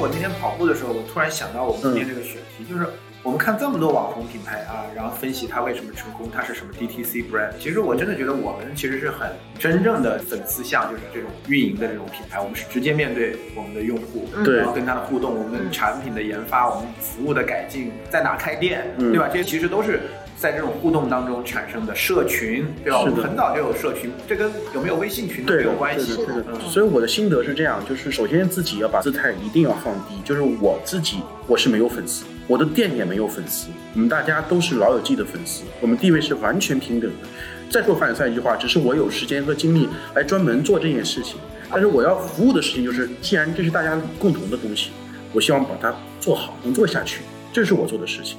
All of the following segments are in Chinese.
我那天跑步的时候，我突然想到我们今天这个选题，就是我们看这么多网红品牌啊，然后分析它为什么成功，它是什么 DTC brand。其实我真的觉得我们其实是很真正的粉丝向，就是这种运营的这种品牌，我们是直接面对我们的用户，对然后跟他的互动，我们产品的研发，我们服务的改进，在哪开店，对吧？这些其实都是。在这种互动当中产生的社群，对吧？我是很早就有社群，这跟有没有微信群都，没有关系。对的，对的。所以我的心得是这样，就是首先自己要把姿态一定要放低，就是我自己我是没有粉丝，我的店也没有粉丝，我们大家都是老友记的粉丝，我们地位是完全平等的。再说凡尔赛一句话，只是我有时间和精力来专门做这件事情，但是我要服务的事情就是，既然这是大家共同的东西，我希望把它做好，能做下去，这是我做的事情。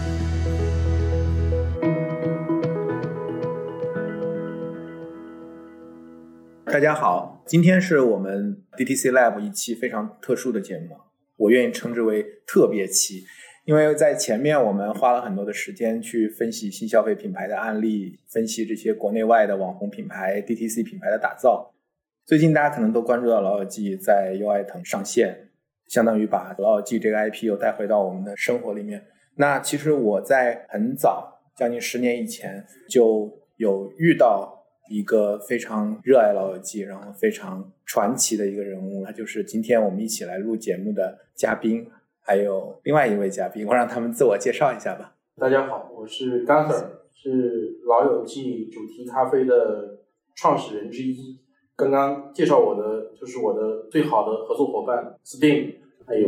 大家好，今天是我们 DTC Lab 一期非常特殊的节目，我愿意称之为特别期，因为在前面我们花了很多的时间去分析新消费品牌的案例，分析这些国内外的网红品牌、DTC 品牌的打造。最近大家可能都关注到老友记在优爱腾上线，相当于把老友记这个 IP 又带回到我们的生活里面。那其实我在很早，将近十年以前就有遇到一个非常热爱老友记，然后非常传奇的一个人物，他就是今天我们一起来录节目的嘉宾，还有另外一位嘉宾，我让他们自我介绍一下吧。大家好，我是 Gunther，是老友记主题咖啡的创始人之一。刚刚介绍我的就是我的最好的合作伙伴 Steam，还有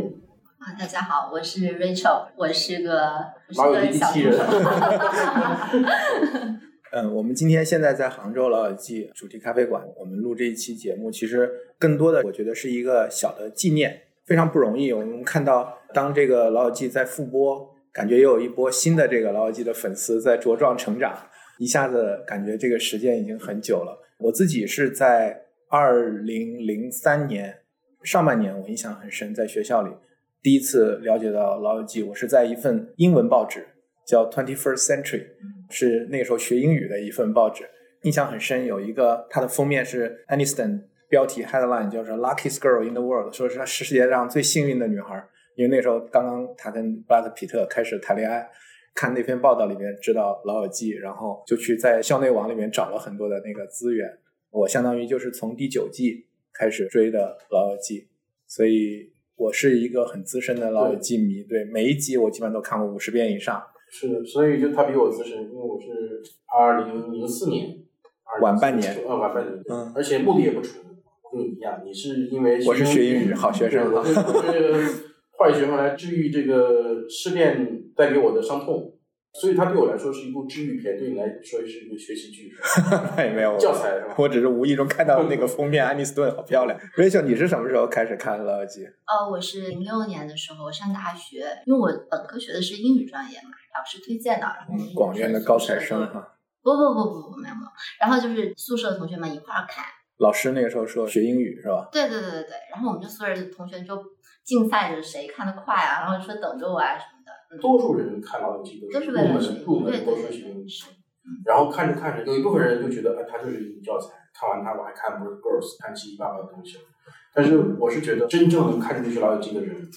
啊，大家好，我是 Rachel，我是个老友记机器人。嗯，我们今天现在在杭州老友记主题咖啡馆，我们录这一期节目，其实更多的我觉得是一个小的纪念，非常不容易。我们看到，当这个老友记在复播，感觉又有一波新的这个老友记的粉丝在茁壮成长，一下子感觉这个时间已经很久了。我自己是在二零零三年上半年，我印象很深，在学校里第一次了解到老友记，我是在一份英文报纸叫 Twenty First Century。是那个时候学英语的一份报纸，印象很深。有一个它的封面是 Aniston，标题 headline 叫是 “Luckiest Girl in the World”，说是她世界上最幸运的女孩。因为那时候刚刚她跟布拉德皮特开始谈恋爱，看那篇报道里面知道老友记，然后就去在校内网里面找了很多的那个资源。我相当于就是从第九季开始追的老友记，所以我是一个很资深的老友记迷。对每一集我基本上都看过五十遍以上。是，所以就他比我资深，因为我是二零零四年，晚半年呃，晚半年，嗯。而且目的也不纯，跟你一样，你是因为我是学英语好学生我是坏学生来治愈这个失恋带给我的伤痛，所以它对我来说是一部治愈片，对你来说是一部学习剧，也 没有教材是吧？我只是无意中看到那个封面，安妮斯顿好漂亮。Rachel，你是什么时候开始看《老友记》？呃，我是零六年的时候上大学，因为我本科学的是英语专业嘛，老师推荐的，然后我们嗯广院的高材生哈。不不不不不没有没有，然后就是宿舍的同学们一块儿看，老师那个时候说学英语是吧？对对对对对，然后我们就宿舍同学就竞赛着谁看得快啊，然后说等着我啊什么多数人看老友记都都是入门入门都对对对是学英语，是，然后看着看着，有一部分人就觉得，哎，它就是一种教材，看完它我还看不是 Girls，看七七八八的东西。但是我是觉得，真正能看进去老友记的人，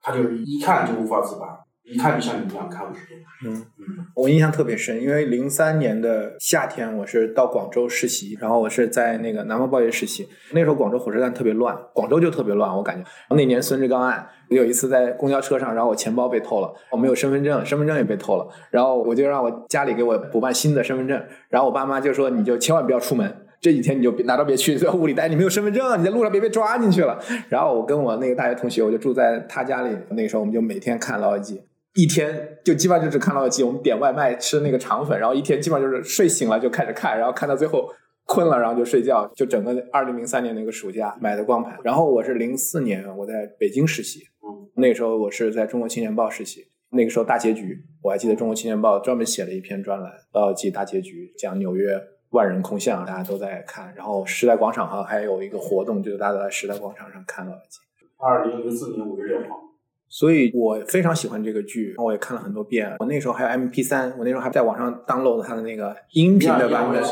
他就是一看就无法自拔，一看就像你一样看五十遍。嗯嗯，我印象特别深，因为零三年的夏天，我是到广州实习，然后我是在那个南方报业实习。那时候广州火车站特别乱，广州就特别乱，我感觉。那年孙志刚案，有一次在公交车上，然后我钱包被偷了，我没有身份证，身份证也被偷了，然后我就让我家里给我补办新的身份证，然后我爸妈就说你就千万不要出门。这几天你就别哪都别去，在屋里待。你没有身份证，你在路上别被抓进去了。然后我跟我那个大学同学，我就住在他家里。那个时候我们就每天看《老友记》，一天就基本上就只看《老友记》。我们点外卖吃那个肠粉，然后一天基本上就是睡醒了就开始看，然后看到最后困了，然后就睡觉。就整个二零零三年那个暑假买的光盘。然后我是零四年我在北京实习，嗯，那时候我是在中国青年报实习。那个时候大结局，我还记得《中国青年报》专门写了一篇专栏《老友记大结局》，讲纽约万人空巷，大家都在看。然后时代广场上还有一个活动，就是大家都在时代广场上看《老友记》。二零零四年五月六号，所以我非常喜欢这个剧，我也看了很多遍。我那时候还有 MP 三我那时候还在网上 download 它的那个音频的版本。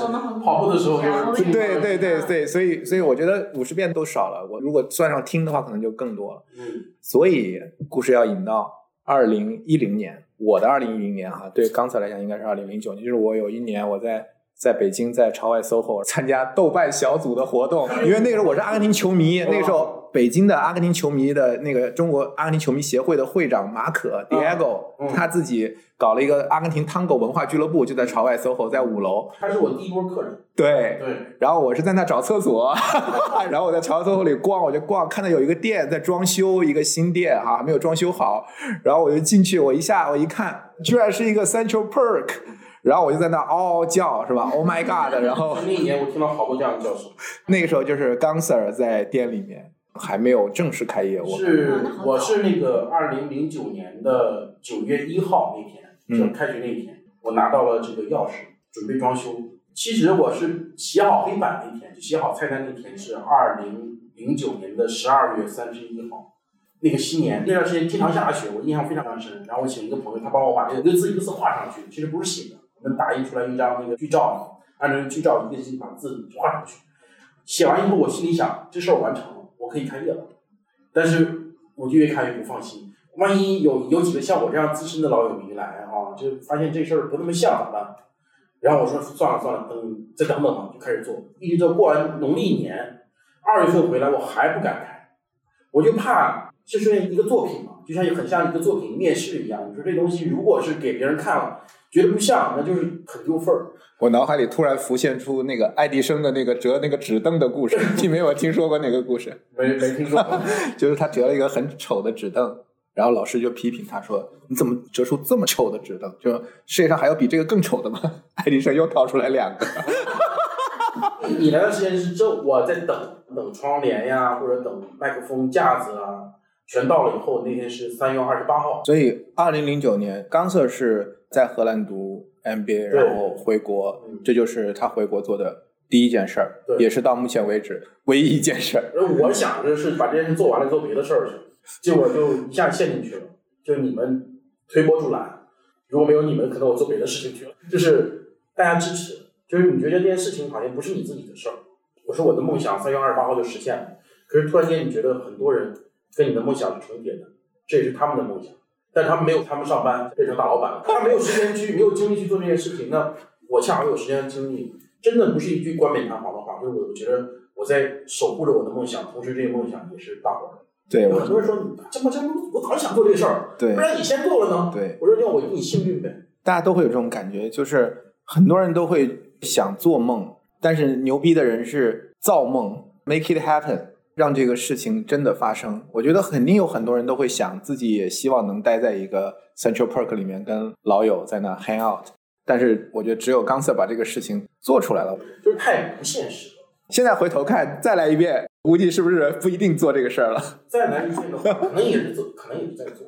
跑步的时候就是对对对对，所以所以我觉得五十遍都少了。我如果算上听的话，可能就更多了。嗯，所以故事要引到二零一零年，我的二零一零年哈，对刚才来讲应该是二零零九年，就是我有一年我在。在北京，在朝外 SOHO 参加豆瓣小组的活动，因为那个时候我是阿根廷球迷，那个时候北京的阿根廷球迷的那个中国阿根廷球迷协会的会长马可 Diego，他自己搞了一个阿根廷汤狗文化俱乐部，就在朝外 SOHO，在五楼。他是我第一波客人。对对。然后我是在那找厕所，然后我在朝外 SOHO 里逛，我就逛，看到有一个店在装修，一个新店哈，还没有装修好，然后我就进去，我一下我一看，居然是一个 Central Perk。然后我就在那嗷嗷叫，是吧？Oh my god！然后那一年我听到好多这样的叫声。那个时候就是刚 Sir 在店里面还没有正式开业，我是我是那个二零零九年的九月一号那天，就开学那一天，我拿到了这个钥匙，准备装修。其实我是写好黑板那天，就写好菜单那天是二零零九年的十二月三十一号，那个新年那段时间经常下雪，我印象非常非常深。然后我请一个朋友，他帮我把这个一个字一个字画上去，其实不是写的。我们打印出来一张那个剧照，按照剧照一个一个把字画上去。写完以后，我心里想，这事儿完成了，我可以开业了。但是我就越开越不放心，万一有有几个像我这样资深的老友迷来啊，就发现这事儿不那么像咋办？然后我说算了算了，等再等等吧，就开始做。一直到过完农历年二月份回来，我还不敢开，我就怕就是一个作品嘛，就像很像一个作品面试一样。你说这东西如果是给别人看了。觉得不像，那就是很丢份儿。我脑海里突然浮现出那个爱迪生的那个折那个纸凳的故事，你没有听说过那个故事？没没听说过。就是他折了一个很丑的纸凳，然后老师就批评他说：“你怎么折出这么丑的纸凳？就世界上还有比这个更丑的吗？”爱迪生又掏出来两个。你来的时间是这，我在等等窗帘呀，或者等麦克风架子啊。全到了以后，那天是三月二十八号。所以，二零零九年，冈瑟是在荷兰读 MBA，然后回国，这就是他回国做的第一件事儿，也是到目前为止唯一一件事儿。我想着是把这件事做完了，做别的事儿去，结果就一下陷进去了。就你们推波助澜，如果没有你们，可能我做别的事情去了。就是大家支持，就是你觉得这件事情好像不是你自己的事儿。我说我的梦想三月二十八号就实现了，可是突然间你觉得很多人。跟你的梦想是重叠的，这也是他们的梦想，但他们没有，他们上班变成大老板了，他没有时间去，没有精力去做这件事情。那我恰好有时间精力，真的不是一句冠冕堂皇的话，就是我觉得我在守护着我的梦想，同时这个梦想也是大伙儿的。对，很多人说这么这么，我早就想做这个事儿，对，不然你先做了呢？对，我说那我你幸运呗。大家都会有这种感觉，就是很多人都会想做梦，但是牛逼的人是造梦，make it happen。让这个事情真的发生，我觉得肯定有很多人都会想，自己也希望能待在一个 Central Park 里面，跟老友在那 hang out。但是我觉得只有冈瑟把这个事情做出来了，就是太不现实了。现在回头看，再来一遍，估计是不是不一定做这个事儿了？再来一遍的话，可能也是做，可能也是在做。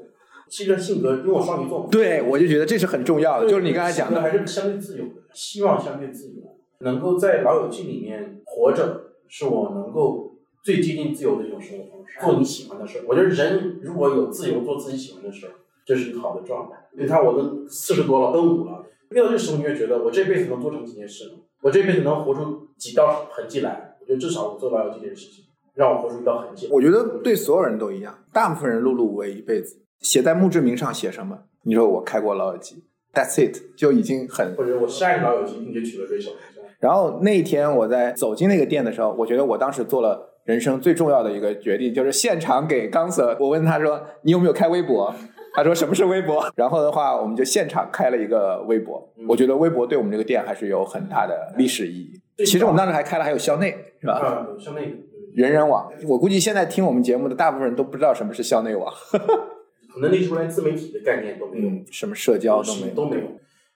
其实性格因为我双鱼座，对我就觉得这是很重要的，就是你刚才讲的，还是相对自由的，希望相对自由，能够在老友记里面活着，是我能够。最接近自由的一种生活方式，做你喜欢的事儿。我觉得人如果有自由做自己喜欢的事儿，这是一个好的状态。你看，我都四十多了，，N 五了，遇到这时候，你会觉得我这辈子能做成几件事呢？我这辈子能活出几道痕迹来？我觉得至少我做到了这件事情，让我活出一道痕迹。我觉得对所有人都一样，大部分人碌碌无为一辈子，写在墓志铭上写什么？你说我开过老友记，That's it，就已经很。或者我爱老友记，并且娶了对手。然后那一天我在走进那个店的时候，我觉得我当时做了。人生最重要的一个决定就是现场给刚 Sir，，我问他说：“你有没有开微博？” 他说：“什么是微博？”然后的话，我们就现场开了一个微博。我觉得微博对我们这个店还是有很大的历史意义。其实我们当时还开了还有校内，是吧？校内人人网。我估计现在听我们节目的大部分人都不知道什么是校内网。可能那时候连自媒体的概念都没有，什么社交都没都没有。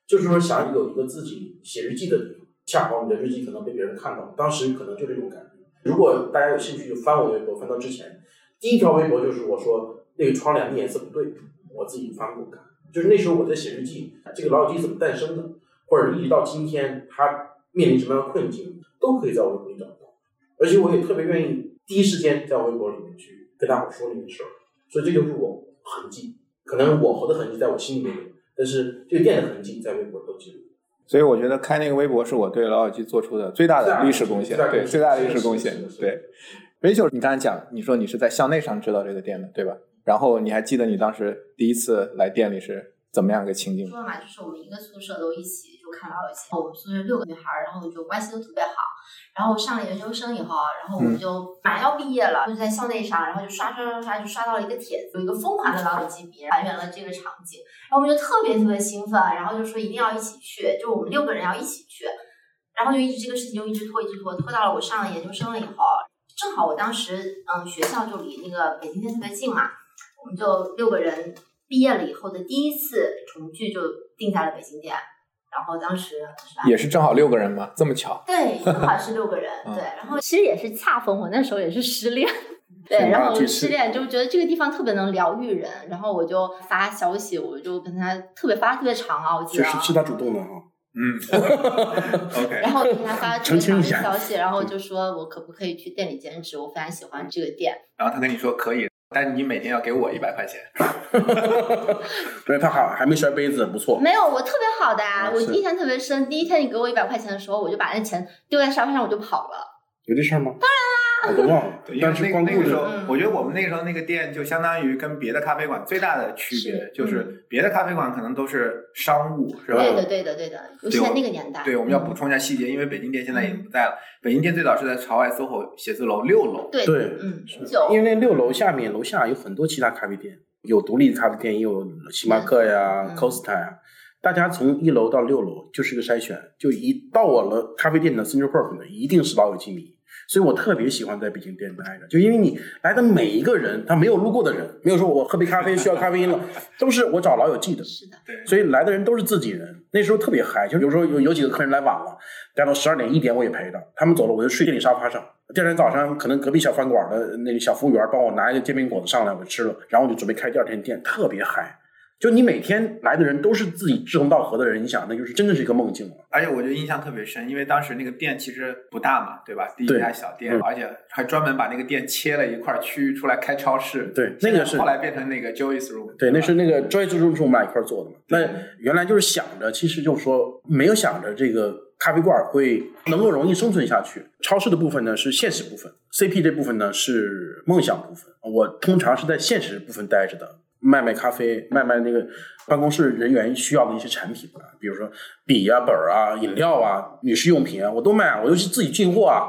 就是说，想有一个自己写日记的地方，恰好你的日记可能被别人看到，当时可能就这种感觉。如果大家有兴趣，就翻我的微博，翻到之前第一条微博就是我说那个窗帘的颜色不对，我自己翻过看。就是那时候我在写日记，这个老友记怎么诞生的，或者一直到今天他面临什么样的困境，都可以在微博里找到。而且我也特别愿意第一时间在微博里面去跟大伙说这件事儿，所以这就是我痕迹。可能我活的痕迹在我心里面有，但是这个店的痕迹在微博都记录。所以我觉得开那个微博是我对老友记做出的最大的历史贡献，对最大的历史贡献。对，Rachel，你刚才讲，你说你是在校内上知道这个店的，对吧？然后你还记得你当时第一次来店里是怎么样一个情景？说嘛，就是我们一个宿舍都一起就看老友记，我们宿舍六个女孩儿，然后就关系都特别好。然后上了研究生以后，然后我们就马上要毕业了，就在校内上，然后就刷刷刷刷，就刷到了一个帖子，有一个疯狂的老友记别还原了这个场景，然后我们就特别特别兴奋，然后就说一定要一起去，就我们六个人要一起去，然后就一直这个事情就一直拖一直拖，拖到了我上了研究生了以后，正好我当时嗯学校就离那个北京店特别近嘛，我们就六个人毕业了以后的第一次重聚就定在了北京店。然后当时也是正好六个人嘛？这么巧？对，正好是六个人。对，然后其实也是恰逢我那时候也是失恋，对，然后失恋就觉得这个地方特别能疗愈人，然后我就发消息，我就跟他特别发特别长啊，我记得。是是他主动的哈。嗯。OK。然后我跟他发特别长的消息，然后就说我可不可以去店里兼职？我非常喜欢这个店。然后他跟你说可以。但你每天要给我一百块钱，对，他好还没摔杯子，不错。没有，我特别好的啊，我印象特别深。第一天你给我一百块钱的时候，我就把那钱丢在沙发上，我就跑了。有这事儿吗？当然啦。我都忘了。但是那个时候，我觉得我们那个时候那个店就相当于跟别的咖啡馆最大的区别就是，别的咖啡馆可能都是商务，是吧？对的，对的，对的。尤其在那个年代。对，我们要补充一下细节，因为北京店现在已经不在了。北京店最早是在朝外 SOHO 写字楼六楼。对对，嗯，因为那六楼下面楼下有很多其他咖啡店，有独立咖啡店，也有星巴克呀、Costa 呀。大家从一楼到六楼就是一个筛选，就一到我了咖啡店的 Central Park 的，一定是老友记迷。所以我特别喜欢在北京店待着，就因为你来的每一个人，他没有路过的人，没有说我喝杯咖啡需要咖啡因了，都是我找老友记的。是的，所以来的人都是自己人，那时候特别嗨。就有时候有有几个客人来晚了，待到十二点一点我也陪着，他们走了我就睡店里沙发上。第二天早上可能隔壁小饭馆的那个小服务员帮我拿一个煎饼果子上来，我吃了，然后我就准备开第二天店，特别嗨。就你每天来的人都是自己志同道合的人，你想那就是真的是一个梦境了。而且我觉得印象特别深，因为当时那个店其实不大嘛，对吧？第一家小店，而且还专门把那个店切了一块区域出来开超市。对，那个是后来变成那个 Joyce Room。对，那是那个 Joyce Room 是我们俩一块做的嘛。那原来就是想着，其实就是说没有想着这个咖啡馆会能够容易生存下去。超市的部分呢是现实部分，CP 这部分呢是梦想部分。我通常是在现实部分待着的。卖卖咖啡，卖卖那个办公室人员需要的一些产品啊，比如说笔啊、本儿啊、饮料啊、女士用品啊，我都卖啊，我就是自己进货啊，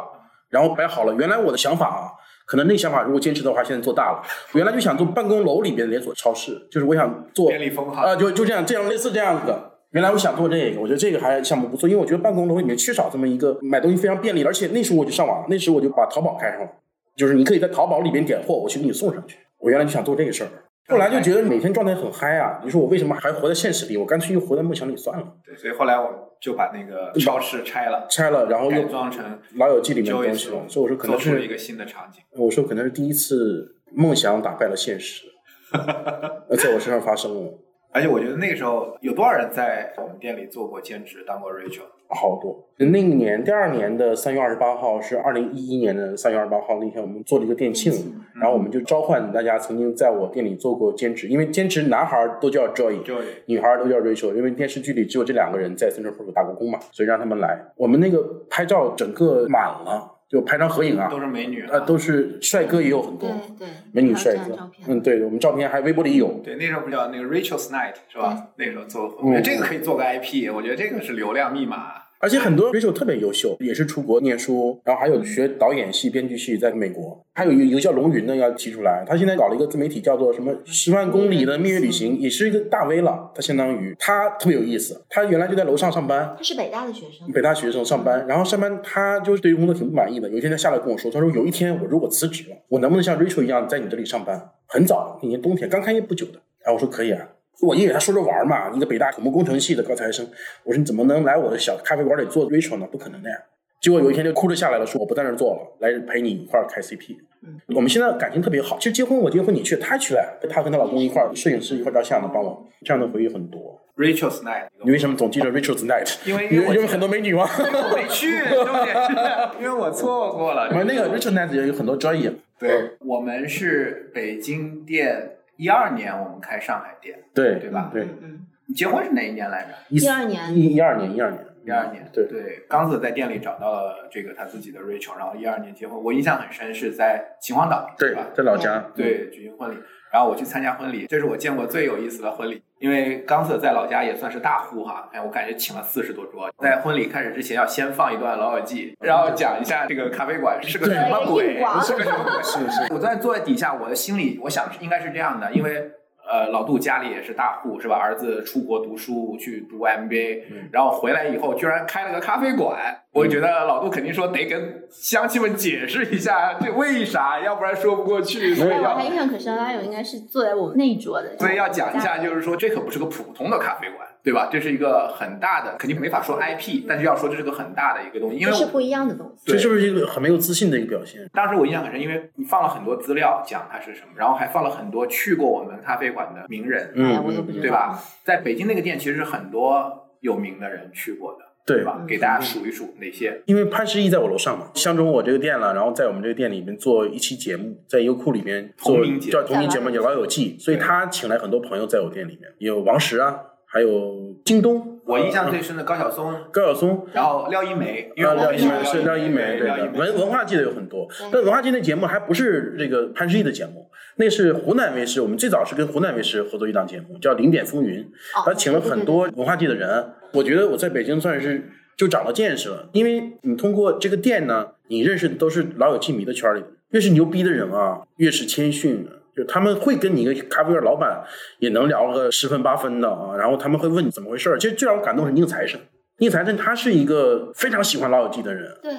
然后摆好了。原来我的想法啊，可能那想法如果坚持的话，现在做大了。原来就想做办公楼里边连锁超市，就是我想做便利蜂哈啊，就就这样，这样类似这样子的。原来我想做这个，我觉得这个还项目不错，因为我觉得办公楼里面缺少这么一个买东西非常便利，而且那时候我就上网，那时候我就把淘宝开上了，就是你可以在淘宝里边点货，我去给你送上去。我原来就想做这个事儿。后来就觉得每天状态很嗨啊！你说我为什么还活在现实里？我干脆就活在梦想里算了。对，所以后来我就把那个超市拆了，拆了，然后又装成老友记里面的东西了。所以我说可能是一个新的场景。我说可能是第一次梦想打败了现实，在我身上发生了。而且我觉得那个时候有多少人在我们店里做过兼职，当过 Rachel？好多。那一年，第二年的三月二十八号是二零一一年的三月二十八号那天，我们做了一个店庆，然后我们就召唤大家曾经在我店里做过兼职，因为兼职男孩都叫 Joy，女孩都叫 Rachel，因为电视剧里只有这两个人在 Central Park 打过工嘛，所以让他们来。我们那个拍照整个满了，就拍张合影啊，都是美女啊，都是帅哥也有很多，对对，美女帅哥，嗯，对我们照片还微博里有，对，那时候不叫那个 Rachel's Night 是吧？那时候做，我觉得这个可以做个 IP，我觉得这个是流量密码。而且很多 Rachel 特别优秀，也是出国念书，然后还有学导演系、编剧系，在美国。还有一个叫龙云的要提出来，他现在搞了一个自媒体，叫做什么“十万公里的蜜月旅行”，也是一个大 V 了。他相当于他特别有意思，他原来就在楼上上班，他是北大的学生，北大学生上班，然后上班他就是对于工作挺不满意的。有一天他下来跟我说，他说有一天我如果辞职了，我能不能像 Rachel 一样在你这里上班？很早那年冬天刚开业不久的，然后我说可以啊。我因为他说着玩嘛，一个北大土木工程系的高材生，我说你怎么能来我的小咖啡馆里做 Rachel 呢？不可能的呀。结果有一天就哭着下来了，说我不在那儿做了，来陪你一块儿开 CP。嗯，我们现在感情特别好。其实结婚我结婚你去，她去了，她跟她老公一块儿，摄影师一块儿照相的，帮我，这样的回忆很多。Rachel Snight，你为什么总记着 Rachel's Night？因为因我为有很多美女吗？我没去，对不对？因为我错过了。我们那个 Rachel's Night 也有很多专业。对，我们是北京店，一二年我们开上海店，对对吧？对，嗯，你结婚是哪一年来着？一12年。一一二年，一二年，一二年，对。对，刚子在店里找到了这个他自己的 Rachel，然后一二年结婚，我印象很深，是在秦皇岛，对吧？，在老家，对，举行婚礼，然后我去参加婚礼，这是我见过最有意思的婚礼。因为刚子在老家也算是大户哈，哎，我感觉请了四十多桌。在婚礼开始之前，要先放一段《老友记》，然后讲一下这个咖啡馆是个什么鬼，是个什么鬼。是是，我在坐在底下，我的心里我想应该是这样的，因为呃老杜家里也是大户是吧？儿子出国读书去读 MBA，、嗯然后回来以后居然开了个咖啡馆，我觉得老杜肯定说得跟乡亲们解释一下这为啥，要不然说不过去，所以我还印象可深，阿勇应该是坐在我们那一桌的，所以要讲一下，就是说这可不是个普通的咖啡馆，对吧？这是一个很大的，肯定没法说 IP，但是要说这是个很大的一个东西，因为这是不一样的东西。这是不是一个很没有自信的一个表现？当时我印象很深，因为你放了很多资料讲它是什么，然后还放了很多去过我们咖啡馆的名人，嗯我都不知道，对吧？在北京那个店其实是很多有名的人去过的，对对吧？给大家数一数哪些。因为潘石屹在我楼上嘛，相中我这个店了，然后在我们这个店里面做一期节目，在优酷里面做同名叫同名节目叫《老友记》，所以他请来很多朋友在我店里面，有王石啊，还有京东，我印象最深的高晓松，高晓松。然后廖一梅，因为啊，廖一梅。是廖一梅，对文文化界的有很多对，但文化界的节目还不是这个潘石屹的节目，那是湖南卫视，我们最早是跟湖南卫视合作一档节目，叫《零点风云》，哦他请了很多文化界的人。我觉得我在北京算是就长了见识了，因为你通过这个店呢，你认识的都是老友记迷的圈里的，越是牛逼的人啊，越是谦逊的。就他们会跟你一个咖啡店老板也能聊个十分八分的啊，然后他们会问你怎么回事儿。其实最让我感动的是宁财神，宁财神他是一个非常喜欢老友记的人，对，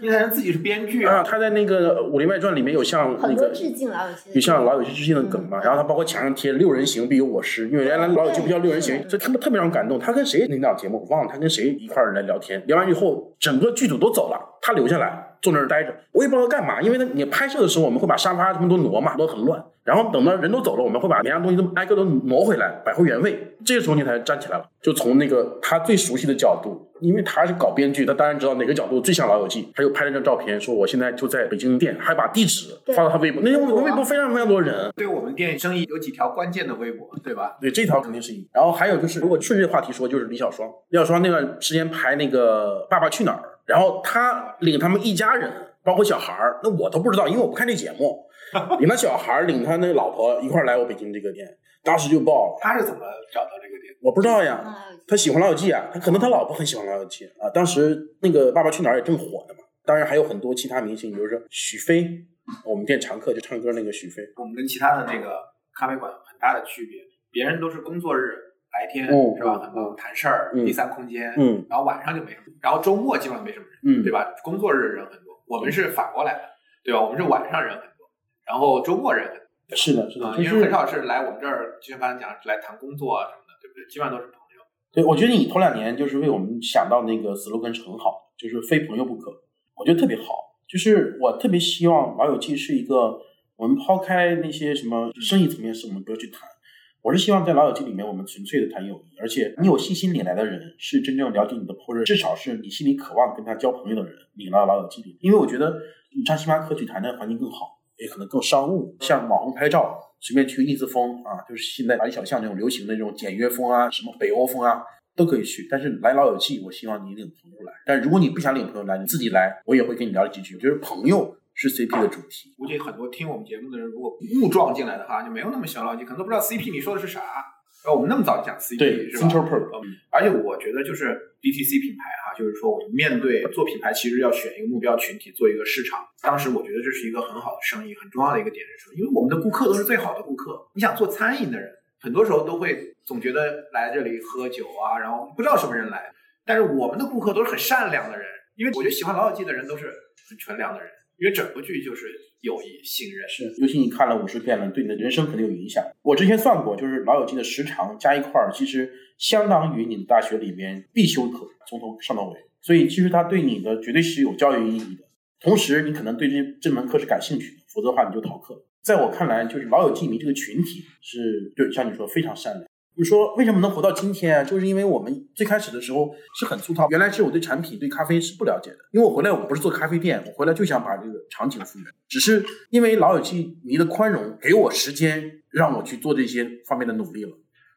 宁财神自己是编剧啊，他在那个《武林外传》里面有像那很多个致敬老友记，有像老友记致敬的梗嘛，然后他包括墙上贴“六人行必有我师”，因为原来老友记不叫六人行，所以他们特别让人感动。他跟谁领导节目我忘了，他跟谁一块儿来聊天，聊完以后整个剧组都走了，他留下来坐那儿待着，我也不知道干嘛，因为呢你拍摄的时候我们会把沙发什么都挪嘛，都很乱，然后等到人都走了，我们会把每样东西都挨个都挪回来，摆回原位，这个时候你才站起来了，就从那个他最熟悉的角度，因为他是搞编剧，他当然知道哪个角度最像老友记，他就拍了张照片，说我现在就在北京店，还把地址发到他微博，那天微博非常非常多人，对我们店生意有几条关键的微博，对吧？对，这条肯定是一。然后还有就是，如果顺着话题说，就是李小双。李小双那段时间拍那个《爸爸去哪儿》，然后他领他们一家人，包括小孩儿，那我都不知道，因为我不看这节目。领他小孩儿，领他那老婆一块儿来我北京这个店，当时就爆了。他是怎么找到这个店？我不知道呀，啊他喜欢老友记啊，他可能他老婆很喜欢老友记啊。当时那个《爸爸去哪儿》也正火呢嘛，当然还有很多其他明星，比如说许飞，我们店常客就唱歌那个许飞，我们跟其他的那个咖啡馆很大的区别，别人都是工作日白天、嗯是吧？嗯很忙谈事儿，嗯第三空间，嗯然后晚上就没什么，然后周末基本上没什么人，嗯对吧？工作日人很多，我们是反过来的，对吧？我们是晚上人很多，然后周末人很多。是的，是的，因为很少是来我们这儿，就像刚才讲来谈工作啊什么的，对不对？基本上都是朋友。对，我觉得你头两年就是为我们想到那个 slogan 是很好的，就是非朋友不可，我觉得特别好。就是我特别希望老友记是一个，我们抛开那些什么生意层面事，我们不要去谈。我是希望在老友记里面，我们纯粹的谈友谊，而且你有信心领来的人是真正了解你的，或者至少是你心里渴望跟他交朋友的人领到老友记里。因为我觉得你上星巴克去谈的环境更好，也可能更商务，像网红拍照，随便去个 ins 风啊，就是现在巴黎小巷那种流行的那种简约风啊，什么北欧风啊，都可以去。但是来老友记，我希望你领朋友来。但如果你不想领朋友来，你自己来，我也会跟你聊几句。就是朋友是 CP 的主题。估计很多听我们节目的人，如果误撞进来的话，就没有那么小老几，可能都不知道 CP 你说的是啥。然后我们那么早就讲 CP 是吧嗯而且我觉得就是 DTC 品牌哈，就是说我们面对做品牌，其实要选一个目标群体，做一个市场。当时我觉得这是一个很好的生意，很重要的一个点是说，因为我们的顾客都是最好的顾客。你想做餐饮的人，很多时候都会总觉得来这里喝酒啊，然后不知道什么人来，但是我们的顾客都是很善良的人，因为我觉得喜欢老友记的人都是很纯良的人，因为整部剧就是友谊、信任。是，尤其你看了五十遍了，对你的人生肯定有影响。我之前算过，就是老友记的时长加一块儿，其实相当于你的大学里面必修课，从头上到尾。所以其实它对你的绝对是有教育意义的。同时，你可能对这这门课是感兴趣的，否则的话你就逃课。在我看来，就是老友记迷这个群体是对，像你说非常善良。你说为什么能活到今天啊？就是因为我们最开始的时候是很粗糙，原来是我对产品、对咖啡是不了解的。因为我回来我不是做咖啡店，我回来就想把这个场景复原。只是因为老友记迷的宽容，给我时间让我去做这些方面的努力了。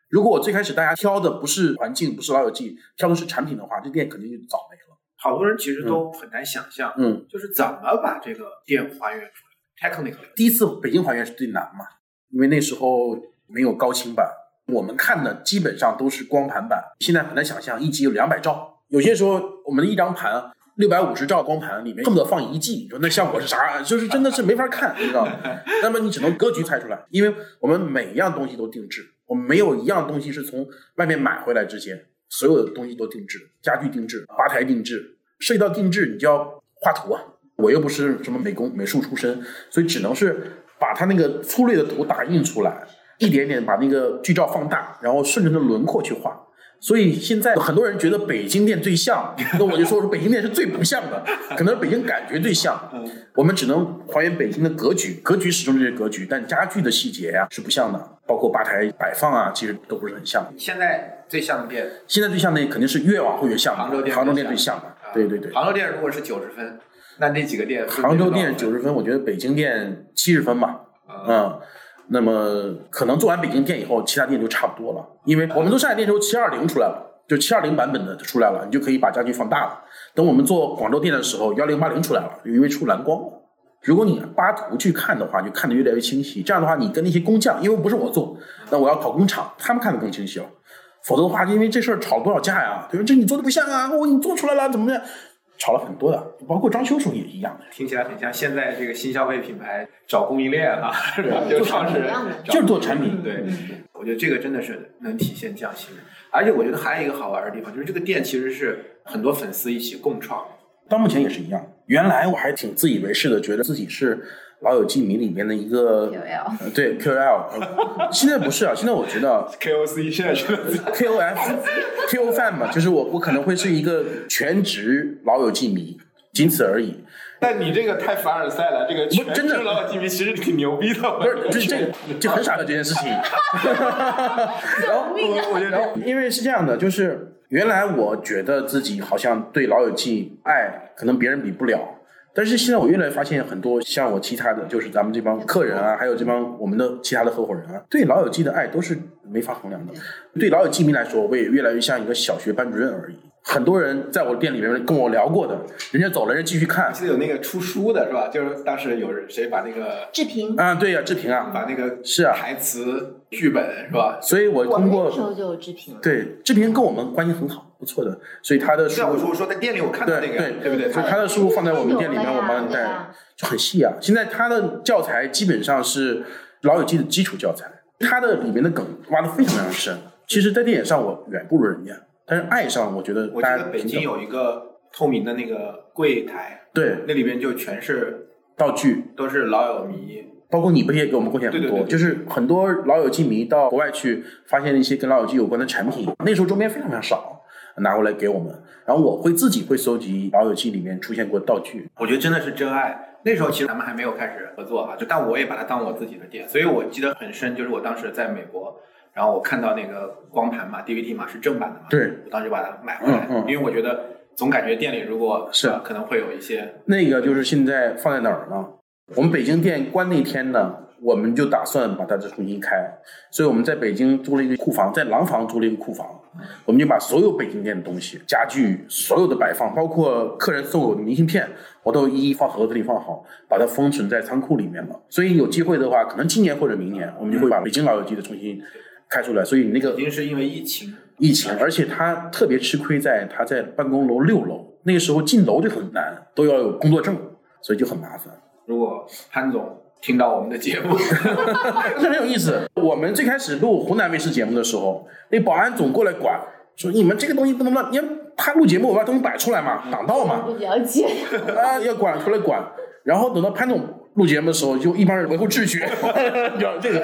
如果我最开始大家挑的不是环境，不是老友记，挑的是产品的话，这店肯定就早没了。好多人其实都很难想象，嗯，就是怎么把这个店还原出来，technically。第一次北京还原是最难嘛，因为那时候没有高清版，我们看的基本上都是光盘版。现在很难想象一集有两百兆，有些时候我们的一张盘六百五十兆光盘里面恨不得放一 G，你说那效果是啥？就是真的是没法看，你知道吗？那么你只能格局猜出来，因为我们每一样东西都定制，我们没有一样东西是从外面买回来之前。所有的东西都定制，家具定制，吧台定制，涉及到定制，你就要画图啊。我又不是什么美工、美术出身，所以只能是把它那个粗略的图打印出来，一点点把那个剧照放大，然后顺着的轮廓去画。所以现在很多人觉得北京店最像，那我就说说北京店是最不像的，可能北京感觉最像。我们只能还原北京的格局，格局始终是格局，但家具的细节呀是不像的，包括吧台摆放啊，其实都不是很像。现在最像的店，现在最像的肯定是越往后越像。杭州店，杭州店最像的，对对对。杭州店如果是九十分，那那几个店？杭州店九十分，我觉得北京店七十分吧。嗯。那么可能做完北京店以后，其他店就差不多了，因为我们做上海店时候七二零出来了，就七二零版本的出来了，你就可以把家具放大了。等我们做广州店的时候，幺零八零出来了，因为出蓝光了。如果你扒图去看的话，就看得越来越清晰。这样的话，你跟那些工匠，因为不是我做，那我要跑工厂，他们看得更清晰了。否则的话，因为这事儿吵多少架呀？对吧？这你做的不像啊，我你做出来了，怎么样？吵了很多的，包括装修时候也一样的。听起来很像现在这个新消费品牌找供应链啊，就尝试就是做产品。对，我觉得这个真的是能体现匠心。而且我觉得还有一个好玩的地方，就是这个店其实是很多粉丝一起共创。到目前也是一样。原来我还挺自以为是的，觉得自己是。老友记迷里面的一个 QL，对 QL，现在不是啊，现在我觉得 KOC 现在是 KOF，KO fan 嘛，就是我我可能会是一个全职老友记迷，仅此而已。但你这个太凡尔赛了，这个全职老友记迷其实挺牛逼的，不是，就是这个就很傻的这件事情。然后我我觉得，因为是这样的，就是原来我觉得自己好像对老友记爱，可能别人比不了。但是现在我越来越发现，很多像我其他的就是咱们这帮客人啊，还有这帮我们的其他的合伙人啊，对老友记的爱都是没法衡量的。对老友记迷来说，我也越来越像一个小学班主任而已。很多人在我店里面跟我聊过的，人家走了，人继续看。记得有那个出书的是吧？就是当时有人谁把那个志平啊，对呀，志平啊，把那个是啊台词剧本是吧？所以我通过那时候就有志平，对志平跟我们关系很好，不错的。所以他的书，我说我说在店里我看到那个，对对不对？所以他的书放在我们店里面，我帮你带，就很细啊。现在他的教材基本上是老友记的基础教材，他的里面的梗挖的非常非常深。其实，在电影上我远不如人家。但是爱上，我觉得我记得北京有一个透明的那个柜台，对，那里边就全是道具，都是老友迷，包括你不也给我们贡献很多？就是很多老友记迷到国外去，发现一些跟老友记有关的产品，那时候周边非常非常少，拿过来给我们。然后我会自己会搜集老友记里面出现过道具，我觉得真的是真爱。那时候其实咱们还没有开始合作哈，就但我也把它当我自己的店，所以我记得很深，就是我当时在美国。然后我看到那个光盘嘛，DVD 嘛是正版的嘛，对，我当时就把它买回来，因为我觉得总感觉店里如果是可能会有一些那个就是现在放在哪儿呢？我们北京店关那天呢，我们就打算把它再重新开，所以我们在北京租了一个库房，在廊坊租了一个库房，我们就把所有北京店的东西、家具、所有的摆放，包括客人送我的明信片，我都一一放盒子里放好，把它封存在仓库里面了。所以有机会的话，可能今年或者明年，我们就会把北京老友记的重新。开出来，所以那个已经是因为疫情，疫情，而且他特别吃亏在他在办公楼六楼，那个时候进楼就很难，都要有工作证，所以就很麻烦。如果潘总听到我们的节目，这很有意思。我们最开始录湖南卫视节目的时候，那保安总过来管，说你们这个东西不能乱，你他录节目我把东西摆出来嘛，挡道嘛，不了解啊，要管出来管。然后等到潘总录节目的时候，就一帮人维护秩序，你知道这个，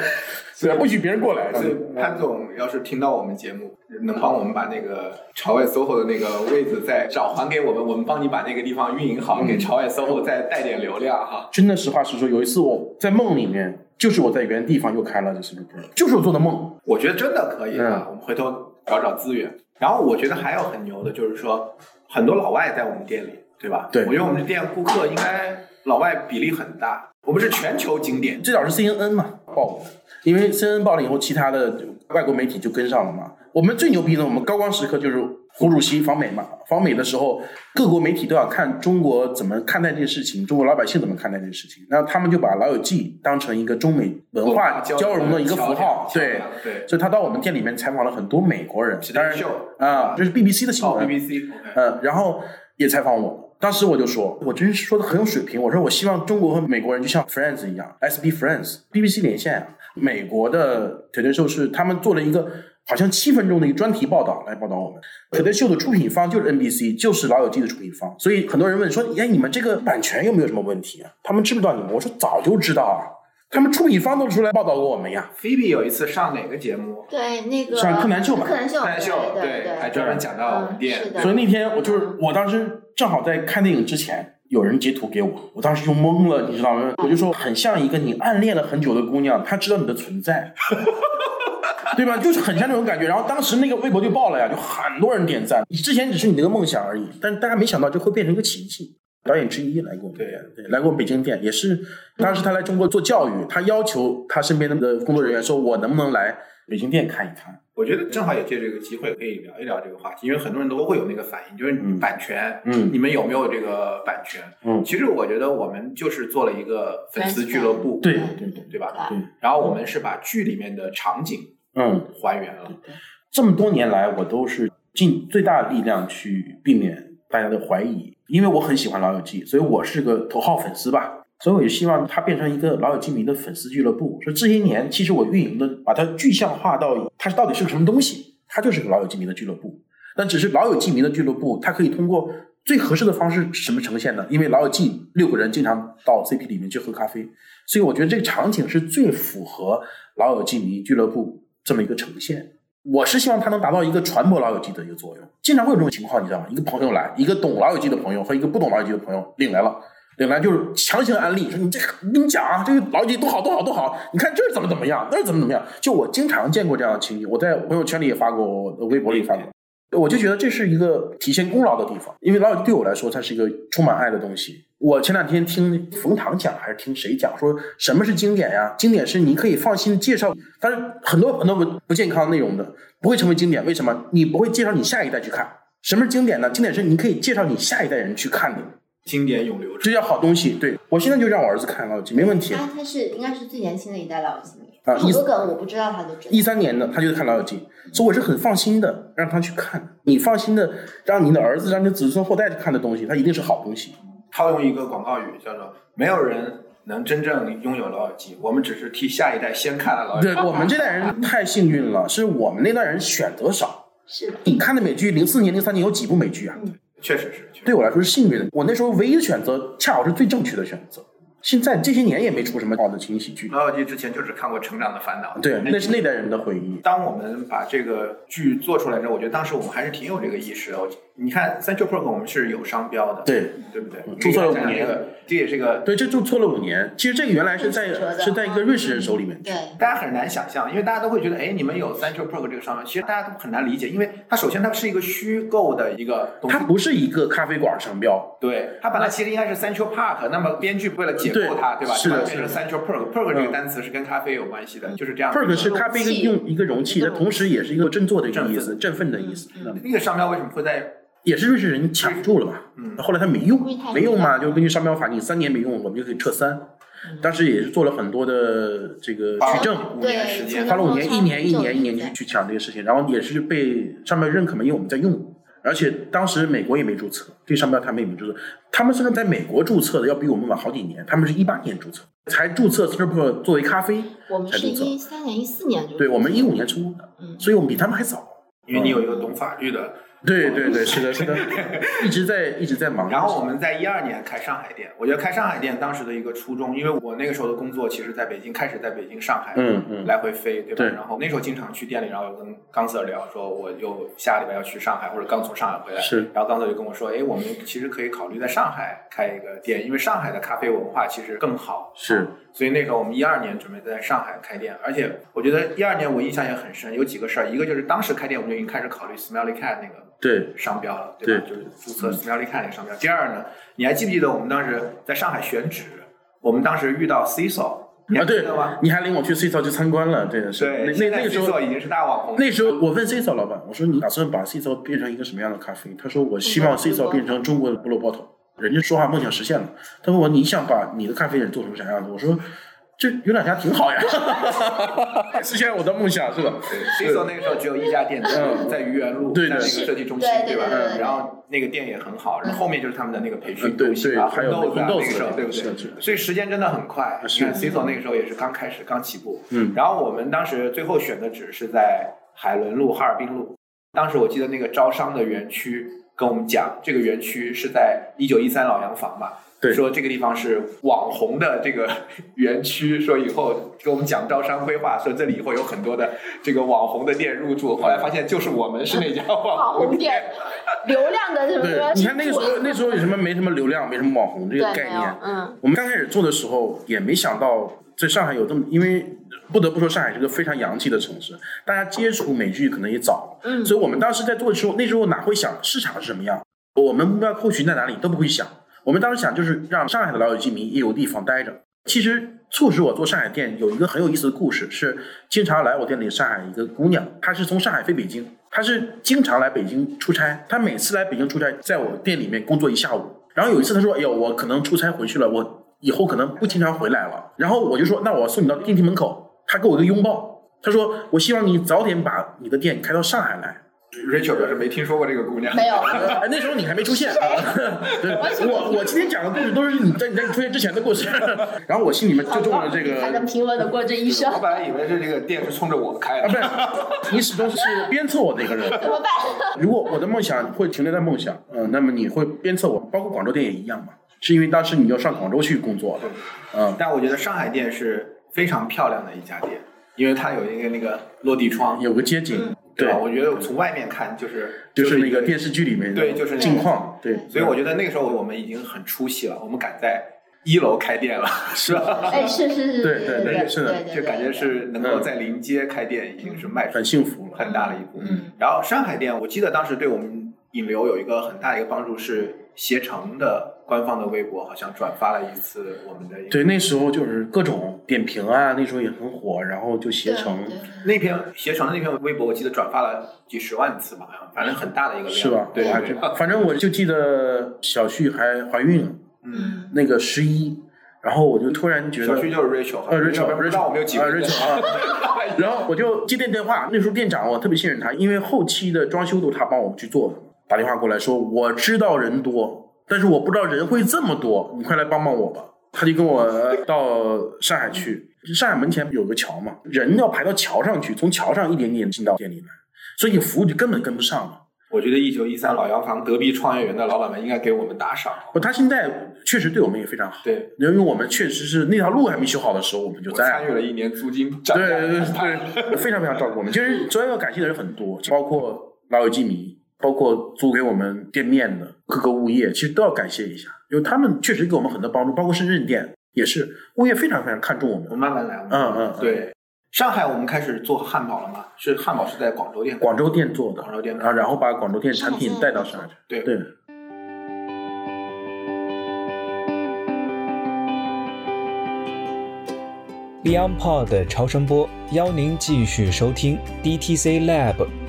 对，不许别人过来。所以潘总要是听到我们节目，能帮我们把那个朝外 SOHO 的那个位置再找还给我们，我们帮你把那个地方运营好，给朝外 SOHO 再带点流量哈。真的，实话实说，有一次我在梦里面，就是我在原地方又开了这 Super 就是我做的梦。我觉得真的可以啊，嗯我们回头找找资源。然后我觉得还有很牛的，就是说很多老外在我们店里，对吧？对我觉得我们这店顾客应该老外比例很大，我们是全球经典。最早是 CNN 嘛报我的，因为 CNN 报了以后，其他的外国媒体就跟上了嘛。我们最牛逼的，我们高光时刻就是胡主席访美嘛。访美的时候，各国媒体都要看中国怎么看待这件事情，中国老百姓怎么看待这件事情。那他们就把《老友记》当成一个中美文化交融的一个符号，对。对，所以他到我们店里面采访了很多美国人，当然秀啊，这是 BBC 的新哦闻。BBC，呃，然后也采访我，当时我就说，我真是说的很有水平。我说我希望中国和美国人就像 Friends 一样，SB Friends，BBC 连线啊。美国的 Today Show 是他们做了一个好像七分钟的一个专题报道来报道我们。Today Show 的出品方就是 NBC，就是老友记的出品方。所以很多人问说，哎，你们这个版权有没有什么问题啊？他们知不知道你们？我说早就知道啊，他们出品方都出来报道过我们呀。菲比有一次上哪个节目？对那个上柯南秀嘛柯南秀，柯南秀，对对，还专门讲到我们店所以那天我就是我当时正好在看电影之前，有人截图给我，我当时就懵了，你知道吗？我就说很像一个你暗恋了很久的姑娘，她知道你的存在。对吧？就是很像那种感觉。然后当时那个微博就爆了呀，就很多人点赞。你之前只是你的一个梦想而已，但大家没想到这会变成一个奇迹。导演之一来过我们店，对，来过我们北京店，也是当时他来中国做教育，他要求他身边的工作人员说，我能不能来北京店看一看？我觉得正好也借这个机会可以聊一聊这个话题，因为很多人都会有那个反应，就是嗯版权，嗯你们有没有这个版权？嗯其实我觉得我们就是做了一个粉丝俱乐部，对对对，对吧？对，然后我们是把剧里面的场景嗯。还原了，这么多年来，我都是尽最大的力量去避免大家的怀疑，因为我很喜欢《老友记》，所以我是个头号粉丝吧。所以我也希望它变成一个《老友记》迷的粉丝俱乐部。说这些年，其实我运营的把它具象化到它到底是个什么东西，它就是个《老友记》迷的俱乐部。但只是《老友记》迷的俱乐部，它可以通过最合适的方式什么呈现呢？因为《老友记》六个人经常到 CP 里面去喝咖啡，所以我觉得这个场景是最符合《老友记》迷俱乐部这么一个呈现。我是希望它能达到一个传播老友记的一个作用。经常会有这种情况，你知道吗？一个朋友来，一个懂老友记的朋友和一个不懂老友记的朋友领来了，领来就是强行安利，说你这个，我跟你讲啊，这个老友记多好多好多好，你看这儿怎么怎么样，那儿怎么怎么样。就我经常见过这样的情景，我在朋友圈里也发过，微博里发过。我就觉得这是一个体现功劳的地方，因为老友记对我来说，它是一个充满爱的东西。我前两天听冯唐讲，还是听谁讲，说什么是经典呀？经典是你可以放心介绍，但是很多很多不不健康内容的不会成为经典，为什么？你不会介绍你下一代去看。什么是经典呢？经典是你可以介绍你下一代人去看的，经典永流传。这叫好东西。对我现在就让我儿子看老友记，没问题。他他是应该是最年轻的一代老友记迷，啊好多梗我不知道他都知道。一三年的他就看《老友记》，所以我是很放心的让他去看。你放心的让你的儿子、让你的子孙后代去看的东西，它一定是好东西。套用一个广告语叫做“没有人能真正拥有老友记，我们只是替下一代先看了老友记对我们这代人太幸运了，是我们那代人选择少。是的，你看的美剧，零四年、零三年有几部美剧啊？”，确实是。对我来说是幸运的，我那时候唯一的选择恰好是最正确的选择。现在这些年也没出什么好的情景喜剧。老友记之前就只看过《成长的烦恼》，对，那是那代人的回忆。当我们把这个剧做出来之后，我觉得当时我们还是挺有这个意识的。我你看 Central Park 我们是有商标的，对对不对？注册了五年这也是个对，这就错了五年。其实这个原来是在是在一个瑞士人手里面。对，大家很难想象，因为大家都会觉得，哎，你们有 Central Perk 这个商标，其实大家都很难理解，因为它首先它是一个虚构的一个东西它，不是一个咖啡馆商标，对，它本来其实应该是 Central Park，那么编剧为了解构它，对吧？是的就把它变成 Central Perk，Perk 这个嗯单词是跟咖啡有关系的，就是这样。perk 是咖啡一个用一个容器，它同时也是一个振作的一个意思，振振奋的意思。嗯那个商标为什么会在也是瑞士人抢住了嘛，嗯后来他没用没用嘛，就根据商标法，你三年没用，我们就可以撤三。当时也是做了很多的这个取证，五年时，间花了五年，一年一年一年去去抢这个事情，然后也是被上面认可嘛，因为我们在用。而且当时美国也没注册，这商标他们也没注册。他们虽然在美国注册的要比我们晚好几年，他们是一八年注册，才注册 s t r p 作为咖啡我们是才注册。一三年、一四年就对，我们一五年出的，嗯所以我们比他们还早。因为你有一个懂法律的对对对，是的，是的，一直在一直在忙。然后我们在一二年开上海店，我觉得开上海店当时的一个初衷，因为我那个时候的工作其实在北京，开始在北京、上海，嗯嗯。来回飞，对吧？对。然后那时候经常去店里，然后跟刚 Sir 聊说，我又下个礼拜要去上海，或者刚从上海回来，是。然后刚 Sir 就跟我说，哎，我们其实可以考虑在上海开一个店，因为上海的咖啡文化其实更好，是。所以那时候我们一二年准备在上海开店，而且我觉得一二年我印象也很深，有几个事儿，一个就是当时开店我们就已经开始考虑 Smelly Cat 那个对商标了，对吧？就是注册 Smelly Cat 那个商标。第二呢，你还记不记得我们当时在上海选址，我们当时遇到 CISO，你还啊，对记得吗？，你还领我去 C 嫂去参观了，对的是。对，那那那个时候已经是大网红了。那时候我问 C 嫂老板，我说你打算把 C 嫂变成一个什么样的咖啡？他说我希望 C 嫂变成中国的 Blue Bottle。人家说话梦想实现了。他问我你想把你的咖啡店做成啥样子？我说这有两家挺好呀，实现了我的梦想是吧？CISO 那个时候只有一家店，嗯在愚园路，对对在那个设计中心，对对对对？对然后那个店也很好，然后后面就是他们的那个培训中心啊，对还有红豆子对不对所以时间真的很快。你看 CISO 那个时候也是刚开始，刚起步。嗯然后我们当时最后选的址是在海伦路、哈尔滨路。当时我记得那个招商的园区跟我们讲，这个园区是在一九一三老洋房嘛。对。说这个地方是网红的这个园区，说以后给我们讲招商规划，说这里以后有很多的这个网红的店入驻。后来发现就是我们是那家网网红红店，流量的什么，，对你看那个时候，那时候有什么没什么流量，没什么网红这个概念。嗯，我们刚开始做的时候也没想到在上海有这么，因为不得不说上海是个非常洋气的城市，大家接触美剧可能也早，嗯。所以我们当时在做的时候，那时候哪会想市场是什么样，我们目标客户群在哪里都不会想，我们当时想就是让上海的老友记迷也有地方待着。其实促使我做上海店有一个很有意思的故事，是经常来我店里上海一个姑娘，她是从上海飞北京，她是经常来北京出差，她每次来北京出差，在我店里面工作一下午。然后有一次她说：“哎呦，我可能出差回去了，我以后可能不经常回来了。”然后我就说：“那我送你到电梯门口。”她给我一个拥抱，她说：“我希望你早点把你的店开到上海来。” Rachel 表示没听说过这个姑娘，没有，哎，那时候你还没出现。对，我我今天讲的故事都是你在你在你出现之前的故事。然后我心里面就中了这个才能平稳的过这一生。我，本来以为是这个店是冲着我开啊，的不。是，你始终是鞭策我的一个人。怎么办？如果我的梦想会停留在梦想，嗯、那么你会鞭策我，包括广州店也一样嘛，是因为当时你要上广州去工作，嗯，但我觉得上海店是非常漂亮的一家店，因为它有一个那个落地窗，有个街景，对我觉得从外面看就是就是那个电视剧里面的对就是那个镜框，对，所以我觉得那个时候我们已经很出息了，我们敢在一楼开店了，是吧？哎，是是是，对对对对是的就感觉是能够在临街开店，已经是迈出很幸福了。很大的一步。嗯然后上海店，我记得当时对我们引流有一个很大的一个帮助是携程的官方的微博好像转发了一次我们的对，那时候就是各种点评啊，那时候也很火，然后就携程，那篇携程的那篇微博，我记得转发了几十万次吧，好像反正很大的一个量，是吧？对我还对。真反正我就记得小旭还怀孕了，嗯，那个十一，然后我就突然觉得，小旭就是 Rachel，呃，Rachel，不知道我没有几啊个，Rachel 啊，然后我就接电电话，那时候店长我特别信任他，因为后期的装修都他帮我去做的，打电话过来说我知道人多，但是我不知道人会这么多，你快来帮帮我吧。他就跟我到上海去，上海门前有个桥嘛，人要排到桥上去，从桥上一点点进到店里来，所以服务就根本跟不上了。我觉得一九一三老洋房隔壁创业园的老板们应该给我们打赏。不，他现在确实对我们也非常好，对，因为我们确实是那条路还没修好的时候，我们就在参与了一年租金涨价对对对对，非常非常照顾我们。其实主要要感谢的人很多，包括老友记迷，包括租给我们店面的各个物业，其实都要感谢一下，因为他们确实给我们很多帮助，包括深圳店也是，物业非常非常看重我们。我慢慢来。嗯嗯，嗯，对，上海我们开始做汉堡了嘛？是汉堡是在广州店，广州店做的，广州店啊，然后把广州店产品带到上海去。对对，Beyond Pod 超声波邀您继续收听 DTC Lab。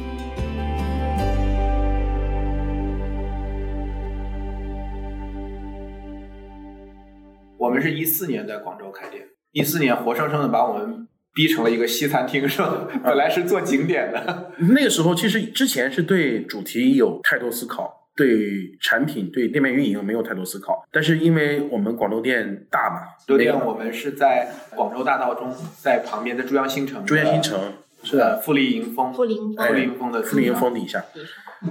们是一四年在广州开店，一四年活生生的把我们逼成了一个西餐厅，是吧？本来是做景点的，那个时候其实之前是对主题有太多思考，对产品、对店面运营没有太多思考，但是因为我们广州店大嘛，酒店我们是在广州大道中，在旁边的珠江新城，珠江新城是的。呃富丽迎风，富临富丽迎风的富丽迎风底下，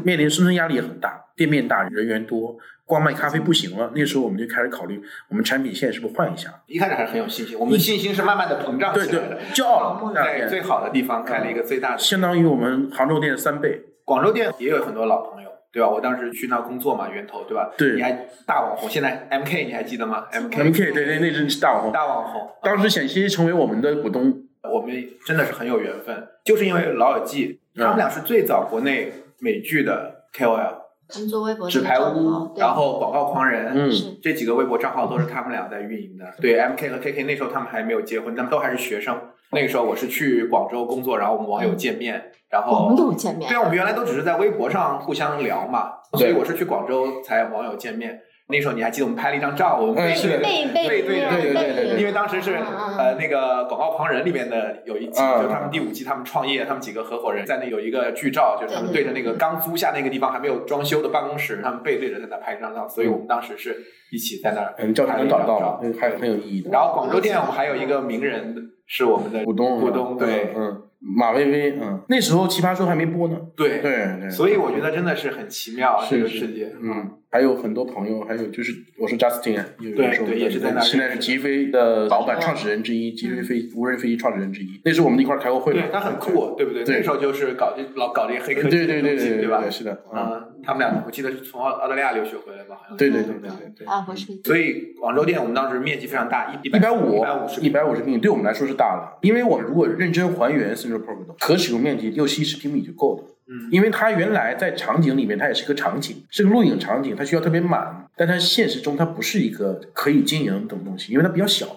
面临生存压力也很大，店面大，人员多，光卖咖啡不行了。那时候我们就开始考虑，我们产品线是不是换一下？一开始还是很有信心，我们的信心是慢慢的膨胀对对起来的。，骄傲了，在最好的地方开了一个最大的，相当于我们杭州店的三倍。广州店也有很多老朋友，对吧？我当时去那工作嘛，源头，对吧？对你还大网红，现在 MK 你还记得吗？MK MK 对对，那阵是大网红，大网红，当时险些成为我们的股东。我们真的是很有缘分，就是因为老友记，嗯他们俩是最早国内美剧的 KOL，他们做微博纸牌屋，然后广告狂人，嗯这几个微博账号都是他们俩在运营的。对，MK 和 KK 那时候他们还没有结婚，他们都还是学生。那个时候我是去广州工作，然后我们网友见面，然后网友见面对啊，我们原来都只是在微博上互相聊嘛，所以我是去广州才网友见面。那时候你还记得我们拍了一张照，我们背嗯是的。背背背对着对对对对对因为当时是呃那个广告狂人里面的有一集，嗯就是他们第五季他们创业，他们几个合伙人在那有一个剧照，就是他们对着那个刚租下那个地方还没有装修的办公室，他们背对着在那拍一张照，所以我们当时是一起在那儿嗯，照片拍了一张能找到还很有意义的。然后广州店我们还有一个名人是我们的股东，股东，对嗯，马薇薇，嗯，那时候奇葩说还没播呢。对对对，所以我觉得真的是很奇妙这个世界，嗯，还有很多朋友，还有就是我说 Justin，就是对是我们的对也是在那现在是极飞的老板、创始人之一，极飞飞无人飞机创始人之一。那时候我们一块儿开过会嘛对，他很酷，对不对？那时候就是搞这老搞这些黑科技对对对的东西对吧？是的，嗯，嗯，他们俩我记得是从澳澳大利亚留学回来吧？好像对对对对对对。啊，不是所以广州店我们当时面积非常大，一一百五一百五十一百五十平米对我们来说是大了，因为我们如果认真还原 Central Park 的可使用面积六七十平米就够了。嗯，因为它原来在场景里面，它也是个场景，是个录影场景，它需要特别满，但它现实中它不是一个可以经营的东西，因为它比较小。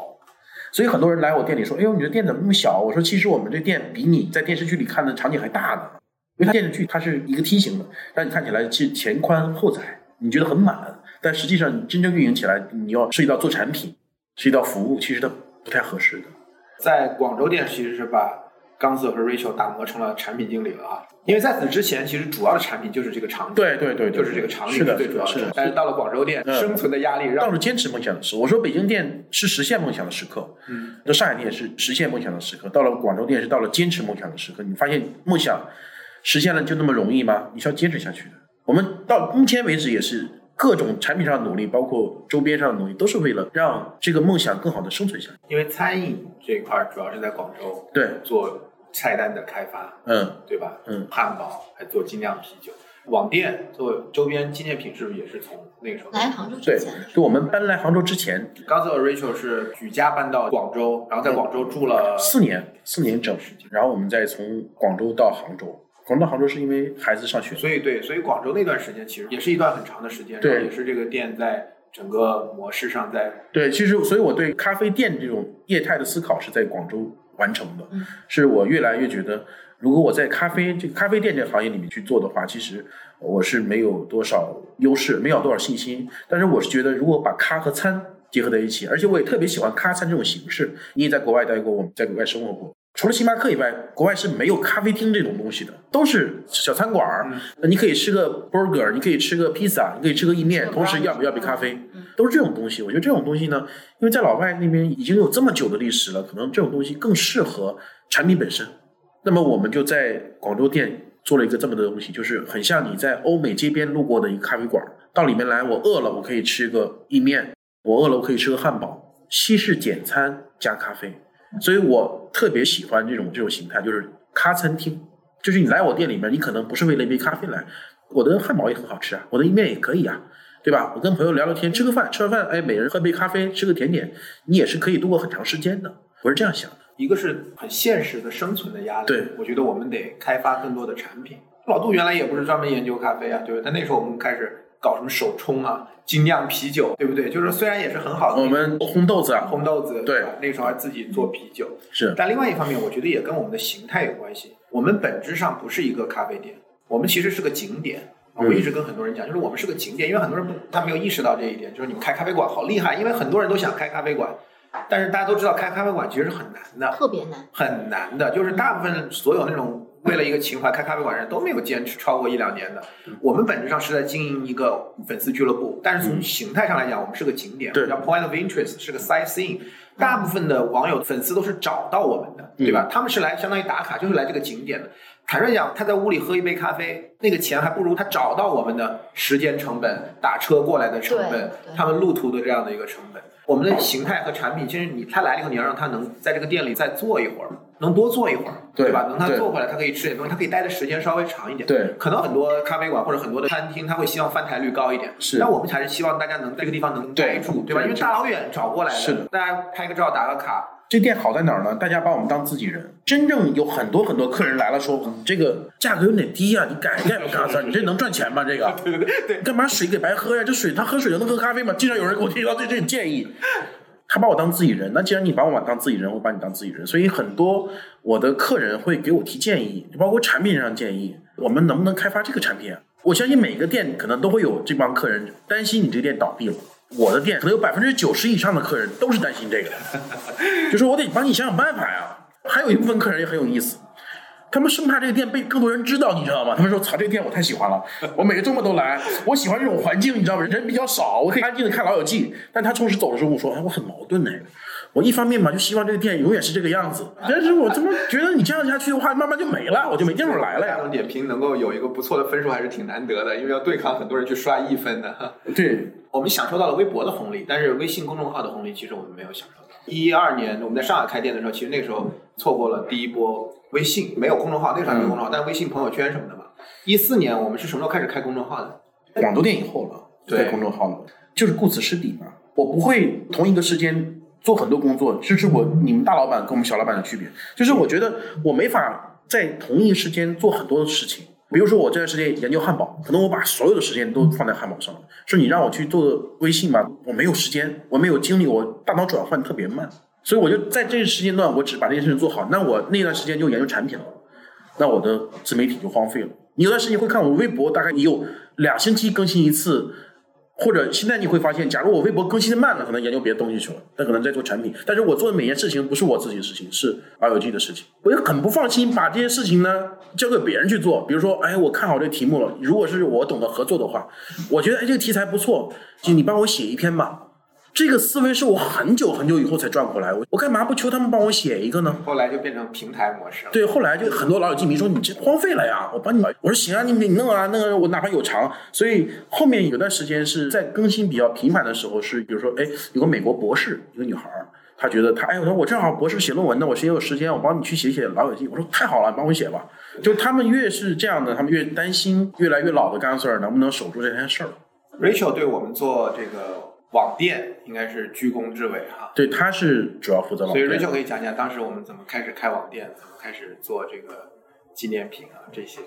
所以很多人来我店里说：“哎呦，你的店怎么那么小？”我说：“其实我们这店比你在电视剧里看的场景还大呢，因为它电视剧它是一个梯形的，让你看起来是前宽后窄，你觉得很满，但实际上你真正运营起来，你要涉及到做产品，涉及到服务，其实它不太合适的。在广州店其实是把刚子和 Rachel 打磨成了产品经理了啊，因为在此之前其实主要的产品就是这个场景，对对对，就是这个场景是的，最主要是的，但是到了广州店，嗯生存的压力让到了坚持梦想的时候，我说北京店是实现梦想的时刻，嗯，那上海店是实现梦想的时刻，到了广州店是到了坚持梦想的时刻。你发现梦想实现了就那么容易吗？你是要坚持下去的。我们到目前为止也是各种产品上的努力，包括周边上的努力，都是为了让这个梦想更好的生存下去。因为餐饮这一块主要是在广州对，做菜单的开发，嗯，对吧？嗯。汉堡还做精酿啤酒，网店做周边纪念品是不是也是从那个时候？来杭州对之前，就我们搬来杭州之前刚才 Rachel 是举家搬到广州，然后在广州住了四年，四年整，然后我们再从广州到杭州。广州到杭州是因为孩子上学，所以对，所以广州那段时间其实也是一段很长的时间，对。然后也是这个店在整个模式上在对，其实所以我对咖啡店这种业态的思考是在广州完成的，嗯是我越来越觉得，如果我在咖啡这个咖啡店这个行业里面去做的话，其实我是没有多少优势，没有多少信心。但是我是觉得，如果把咖和餐结合在一起，而且我也特别喜欢咖餐这种形式。你也在国外待过，我们在国外生活过。除了星巴克以外，国外是没有咖啡厅这种东西的，都是小餐馆儿。你可以吃个 burger，你可以吃个披萨，你可以吃个意面，同时要不要杯咖啡，都是这种东西。我觉得这种东西呢，因为在老外那边已经有这么久的历史了，可能这种东西更适合产品本身。那么我们就在广州店做了一个这么的东西，就是很像你在欧美街边路过的一个咖啡馆，到里面来，我饿了，我可以吃个意面；我饿了，我可以吃个汉堡，西式简餐加咖啡。所以我特别喜欢这种这种形态，就是咖餐厅。就是你来我店里面，你可能不是为了一杯咖啡来，我的汉堡也很好吃啊，我的意面也可以啊，对吧？我跟朋友聊聊天，吃个饭，吃完饭，哎，每人喝杯咖啡，吃个甜点，你也是可以度过很长时间的。我是这样想的。一个是很现实的生存的压力。对我觉得我们得开发更多的产品。老杜原来也不是专门研究咖啡啊，对不对？但那时候我们开始搞什么手冲啊、精酿啤酒，对不对？就是虽然也是很好的我们烘豆子啊，烘豆子，对吧那时候还自己做啤酒。是但另外一方面，我觉得也跟我们的形态有关系。我们本质上不是一个咖啡店，我们其实是个景点。啊我一直跟很多人讲，就是我们是个景点，因为很多人不他没有意识到这一点，就是你们开咖啡馆好厉害，因为很多人都想开咖啡馆，但是大家都知道开咖啡馆其实是很难的，特别难。很难的，就是大部分所有那种为了一个情怀开咖啡馆的人都没有坚持超过一两年的。我们本质上是在经营一个粉丝俱乐部，但是从形态上来讲，我们是个景点，对叫 point of interest，是个 sightseeing。大部分的网友粉丝都是找到我们的，对吧？他们是来相当于打卡，就是来这个景点的。坦率讲，他在屋里喝一杯咖啡，那个钱还不如他找到我们的时间成本、打车过来的成本他们路途的这样的一个成本。我们的形态和产品，其实你他来了以后，你要让他能在这个店里再坐一会儿，能多坐一会儿，对吧？能他坐回来，他可以吃点东西，他可以待的时间稍微长一点。对可能很多咖啡馆或者很多的餐厅，他会希望翻台率高一点。是但我们还是希望大家能在这个地方能待住，对吧？因为大老远找过来的，是的大家拍个照打个卡，这店好在哪儿呢？大家把我们当自己人。真正有很多很多客人来了说，嗯这个价格有点低啊，你改一改吧，嘎子，你这能赚钱吗？这个，对对对，干嘛水给白喝呀？这水他喝水就能喝咖啡吗？经常有人给我提到这这种建议。他把我当自己人，那既然你把我当自己人，我把你当自己人，所以很多我的客人会给我提建议，包括产品上建议，我们能不能开发这个产品啊？我相信每个店可能都会有这帮客人担心你这店倒闭了。我的店可能有百分之九十以上的客人都是担心这个的，就说我得帮你想想办法呀。还有一部分客人也很有意思，他们生怕这个店被更多人知道，你知道吗？他们说：“操，这个店我太喜欢了，我每个周末都来，我喜欢这种环境，你知道吗？人比较少，我可以安静的看《老友记》。”但他同时走的时候跟我说：“哎，我很矛盾呢。我一方面嘛，就希望这个店永远是这个样子，但是我怎么觉得你这样下去的话，慢慢就没了，我就没地方来了呀。大众点评能够有一个不错的分数还是挺难得的，因为要对抗很多人去刷一分的。”对，我们享受到了微博的红利，但是微信公众号的红利其实我们没有享受到。一二年我们在上海开店的时候，其实那个时候错过了第一波微信，没有公众号，那个时候还没有公众号，但微信朋友圈什么的嘛。一四年我们是什么时候开始开公众号的？广州店以后了，对在公众号了，就是顾此失彼嘛。我不会同一个时间做很多工作，这是我你们大老板跟我们小老板的区别。就是我觉得我没法在同一时间做很多的事情。比如说我这段时间研究汉堡，可能我把所有的时间都放在汉堡上了。说你让我去做微信吧，我没有时间，我没有精力，我大脑转换特别慢，所以我就在这个时间段，我只把这件事情做好。那我那段时间就研究产品了。那我的自媒体就荒废了。你有段时间会看我微博，大概你有两星期更新一次，或者现在你会发现，假如我微博更新的慢了，可能研究别的东西去了，那可能在做产品。但是我做的每件事情不是我自己的事情，是 ROG 的事情。我也很不放心把这些事情呢交给别人去做。比如说，哎，我看好这个题目了，如果是我懂得合作的话，我觉得哎这个题材不错，就你帮我写一篇吧。这个思维是我很久很久以后才转过来，我我干嘛不求他们帮我写一个呢？后来就变成平台模式了。对，后来就很多老友记迷说你这荒废了呀，我帮你，我说行啊，你你弄啊，那个我哪怕有偿，所以后面有段时间是在更新比较频繁的时候，是比如说，哎，有个美国博士，一个女孩儿，她觉得她，哎，我说我正好博士写论文呢，我谁有时间，我帮你去写写老友记，我说太好了，你帮我写吧。就他们越是这样的，他们越担心越来越老的干 Sir 能不能守住这件事儿。Rachel 对我们做这个网店应该是居功至伟哈。对，他是主要负责网所以店 Rachel 可以讲讲当时我们怎么开始开网店，怎么开始做这个纪念品啊这些。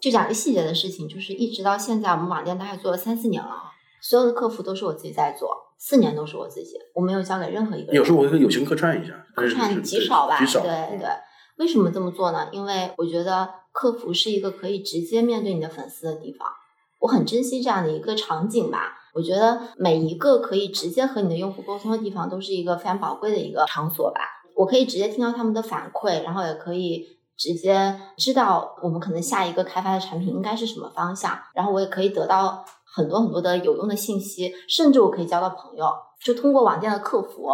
就讲一个细节的事情，就是一直到现在，我们网店大概做了三四年了啊，所有的客服都是我自己在做，四年都是我自己，我没有交给任何一个人。有时候我会友情客串一下，客串极少吧，极少，对嗯对。为什么这么做呢？因为我觉得客服是一个可以直接面对你的粉丝的地方，我很珍惜这样的一个场景吧。我觉得每一个可以直接和你的用户沟通的地方，都是一个非常宝贵的一个场所吧。我可以直接听到他们的反馈，然后也可以直接知道我们可能下一个开发的产品应该是什么方向，然后我也可以得到很多很多的有用的信息，甚至我可以交到朋友，就通过网店的客服。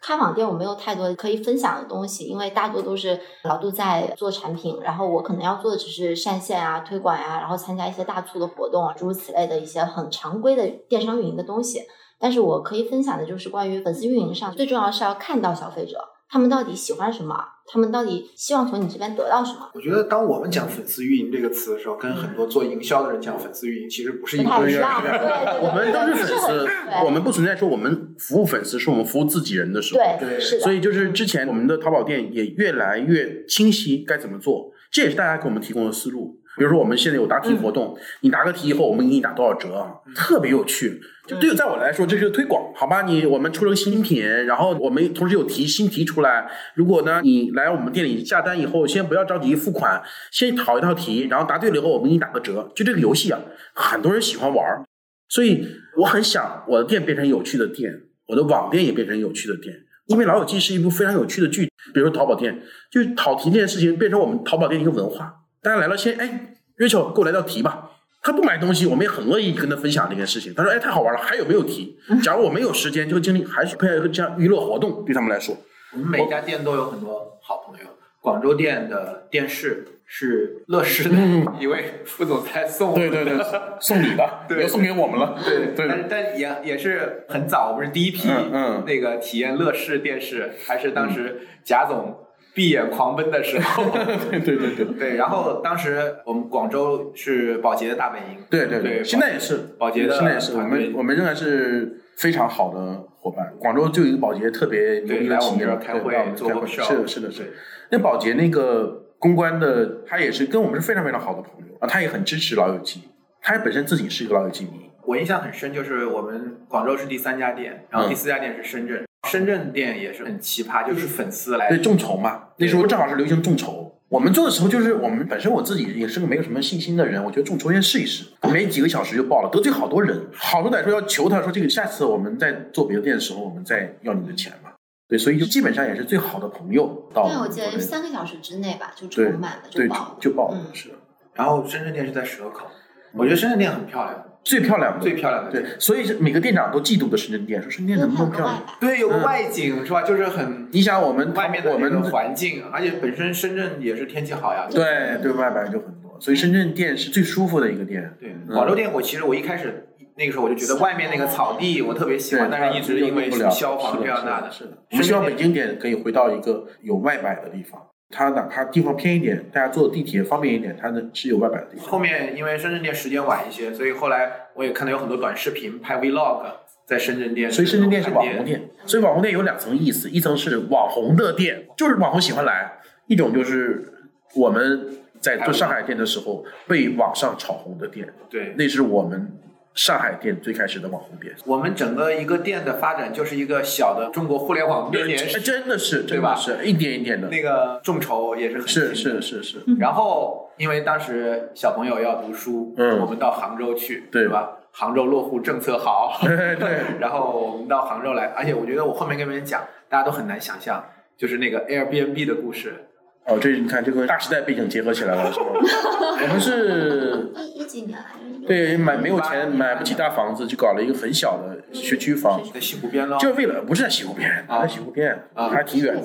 开网店我没有太多可以分享的东西，因为大多都是老杜在做产品，然后我可能要做的只是上线啊、推广呀、然后参加一些大促的活动啊，诸如此类的一些很常规的电商运营的东西。但是我可以分享的就是关于粉丝运营上，最重要是要看到消费者，他们到底喜欢什么，他们到底希望从你这边得到什么。我觉得当我们讲粉丝运营这个词的时候，跟很多做营销的人讲粉丝运营其实不是一回事我们都是粉丝，我们不存在说我们服务粉丝，是我们服务自己人的时候。对是的，所以就是之前我们的淘宝店也越来越清晰该怎么做，这也是大家给我们提供的思路。比如说我们现在有答题活动，你答个题以后，我们给你打多少折啊？特别有趣。就对于在我来说，这是推广，好吧？你我们出了个新品，然后我们同时有题新题出来。如果呢你来我们店里下单以后，先不要着急付款，先讨一套题，然后答对了以后，我们给你打个折。就这个游戏啊，很多人喜欢玩儿，所以我很想我的店变成有趣的店，我的网店也变成有趣的店。因为《老友记》是一部非常有趣的剧，比如淘宝店，就是讨题这件事情变成我们淘宝店一个文化。大家来了先，哎，Rachel 给我来道题吧。他不买东西，我们也很乐意跟他分享这件事情。他说，哎，太好玩了，还有没有题？假如我没有时间，这个精力还是配合这样娱乐活动，对他们来说。我们每家店都有很多好朋友。广州店的电视是乐视的一位副总裁送我们的，对对对，送礼的，对又送给我们了。对对。但但也也是很早，我们是第一批嗯嗯。那个体验乐视电视，还是当时贾总闭眼狂奔的时候。对对对对。对，然后当时我们广州是宝洁的大本营，对对对。现在也是。宝洁的现在也是我们我们仍然是非常好的伙伴。广州就有一个宝洁特别牛逼的对来我们企业。对这儿开会。做个 show 是的是的是的。那宝洁那个公关的，他也是跟我们是非常非常好的朋友啊，他也很支持老友记，他本身自己是一个老友记迷。我印象很深，就是我们广州是第三家店，然后第四家店是深圳。深圳店也是很奇葩，就是粉丝来对众筹嘛，那时候正好是流行众筹。我们做的时候就是我们本身我自己也是个没有什么信心的人，我觉得众筹先试一试，没几个小时就爆了，得罪好多人，好多歹说要求他说这个下次我们在做别的店的时候，我们再要你的钱嘛。对，所以就基本上也是最好的朋友到但我记得三个小时之内吧，就对充满了，对爆了。就爆了，嗯是的然后深圳店是在蛇口，我觉得深圳店很漂亮，最漂亮的最漂亮的。，对所以是每个店长都嫉妒的深圳店，说深圳店怎么那么漂亮？对，有个嗯外景、是吧？就是很你想我们外面的我们那个环境，而且本身深圳也是天气好呀。对对外边就很多，所以深圳店是最舒服的一个店。对，嗯广州店我其实我一开始那个时候我就觉得外面那个草地我特别喜欢，但是一直因为消防这样那的，是的。我们希望北京店可以回到一个有外摆的地方，它哪怕地方偏一点，大家坐地铁方便一点，它呢是有外摆的地方。后面因为深圳店时间晚一些，所以后来我也看到有很多短视频拍 vlog 在深圳店，所以深圳店是网红。店，所以网红店有两层意思，一层是网红的店，就是网红喜欢来；一种就是我们在做上海店的时候被网上炒红的店，对，那是我们上海店最开始的网红店。我们整个一个店的发展就是一个小的中国互联网编年哎史，真的是，对吧是一点一点的，那个众筹也是很是是是是，然后因为当时小朋友要读书，嗯我们到杭州去，对吧？杭州落户政策好，对对。然后我们到杭州来，而且我觉得我后面跟别人讲，大家都很难想象，就是那个 Airbnb 的故事。哦，这你看，这个大时代背景结合起来了，是吧？我们是一一几年？对买没有钱买不起大房子，就搞了一个很小的学区房，在西湖边了，就是为了不是在西湖边，啊在西湖边啊还挺远的，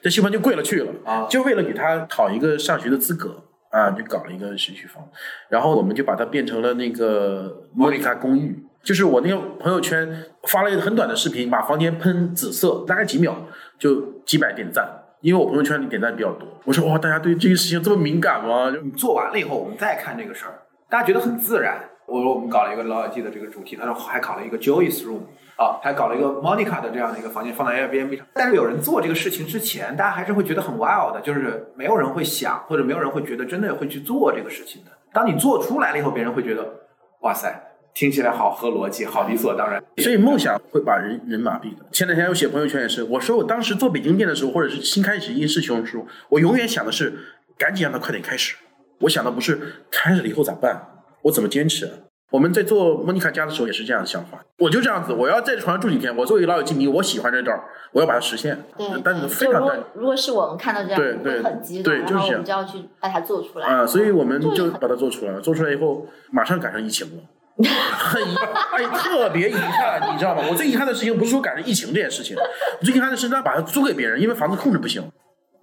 在西湖边就贵了去了，啊就为了给他讨一个上学的资格啊，就搞了一个学区房，然后我们就把它变成了那个莫妮卡公寓。就是我那个朋友圈发了一个很短的视频，把房间喷紫色，大概几秒就几百点赞，因为我朋友圈里点赞比较多。我说哇，大家对这个事情这么敏感吗？就你做完了以后，我们再看这个事儿，大家觉得很自然。我说我们搞了一个老友记的这个主题，他说还搞了一个 Joey's Room 啊，还搞了一个 Monica 的这样的一个房间放在 Airbnb 上。但是有人做这个事情之前，大家还是会觉得很 wild 的，就是没有人会想，或者没有人会觉得真的会去做这个事情的。当你做出来了以后，别人会觉得哇塞，听起来好合逻辑，好理所当然。所以梦想会把人人麻痹的。前两天我写朋友圈也是，我说我当时做北京店的时候，或者是新开始一件事情的时候，我永远想的是赶紧让它快点开始。我想的不是开始了以后咋办，我怎么坚持。我们在做莫妮卡家的时候也是这样的想法，我就这样子，我要在床上住几天。我作为老友记迷，我喜欢这招儿，我要把它实现。对，但是非常单果如果是我们看到这样，对对会很激动，对然就是这样后我们就要去把它做出来啊，所以我们就把它做出来了。做出来以后，马上赶上疫情了，很遗哎，特别遗憾，你知道吗？我最遗憾的事情不是说赶上疫情这件事情，我最遗憾的是他把它租给别人，因为房子控制不行。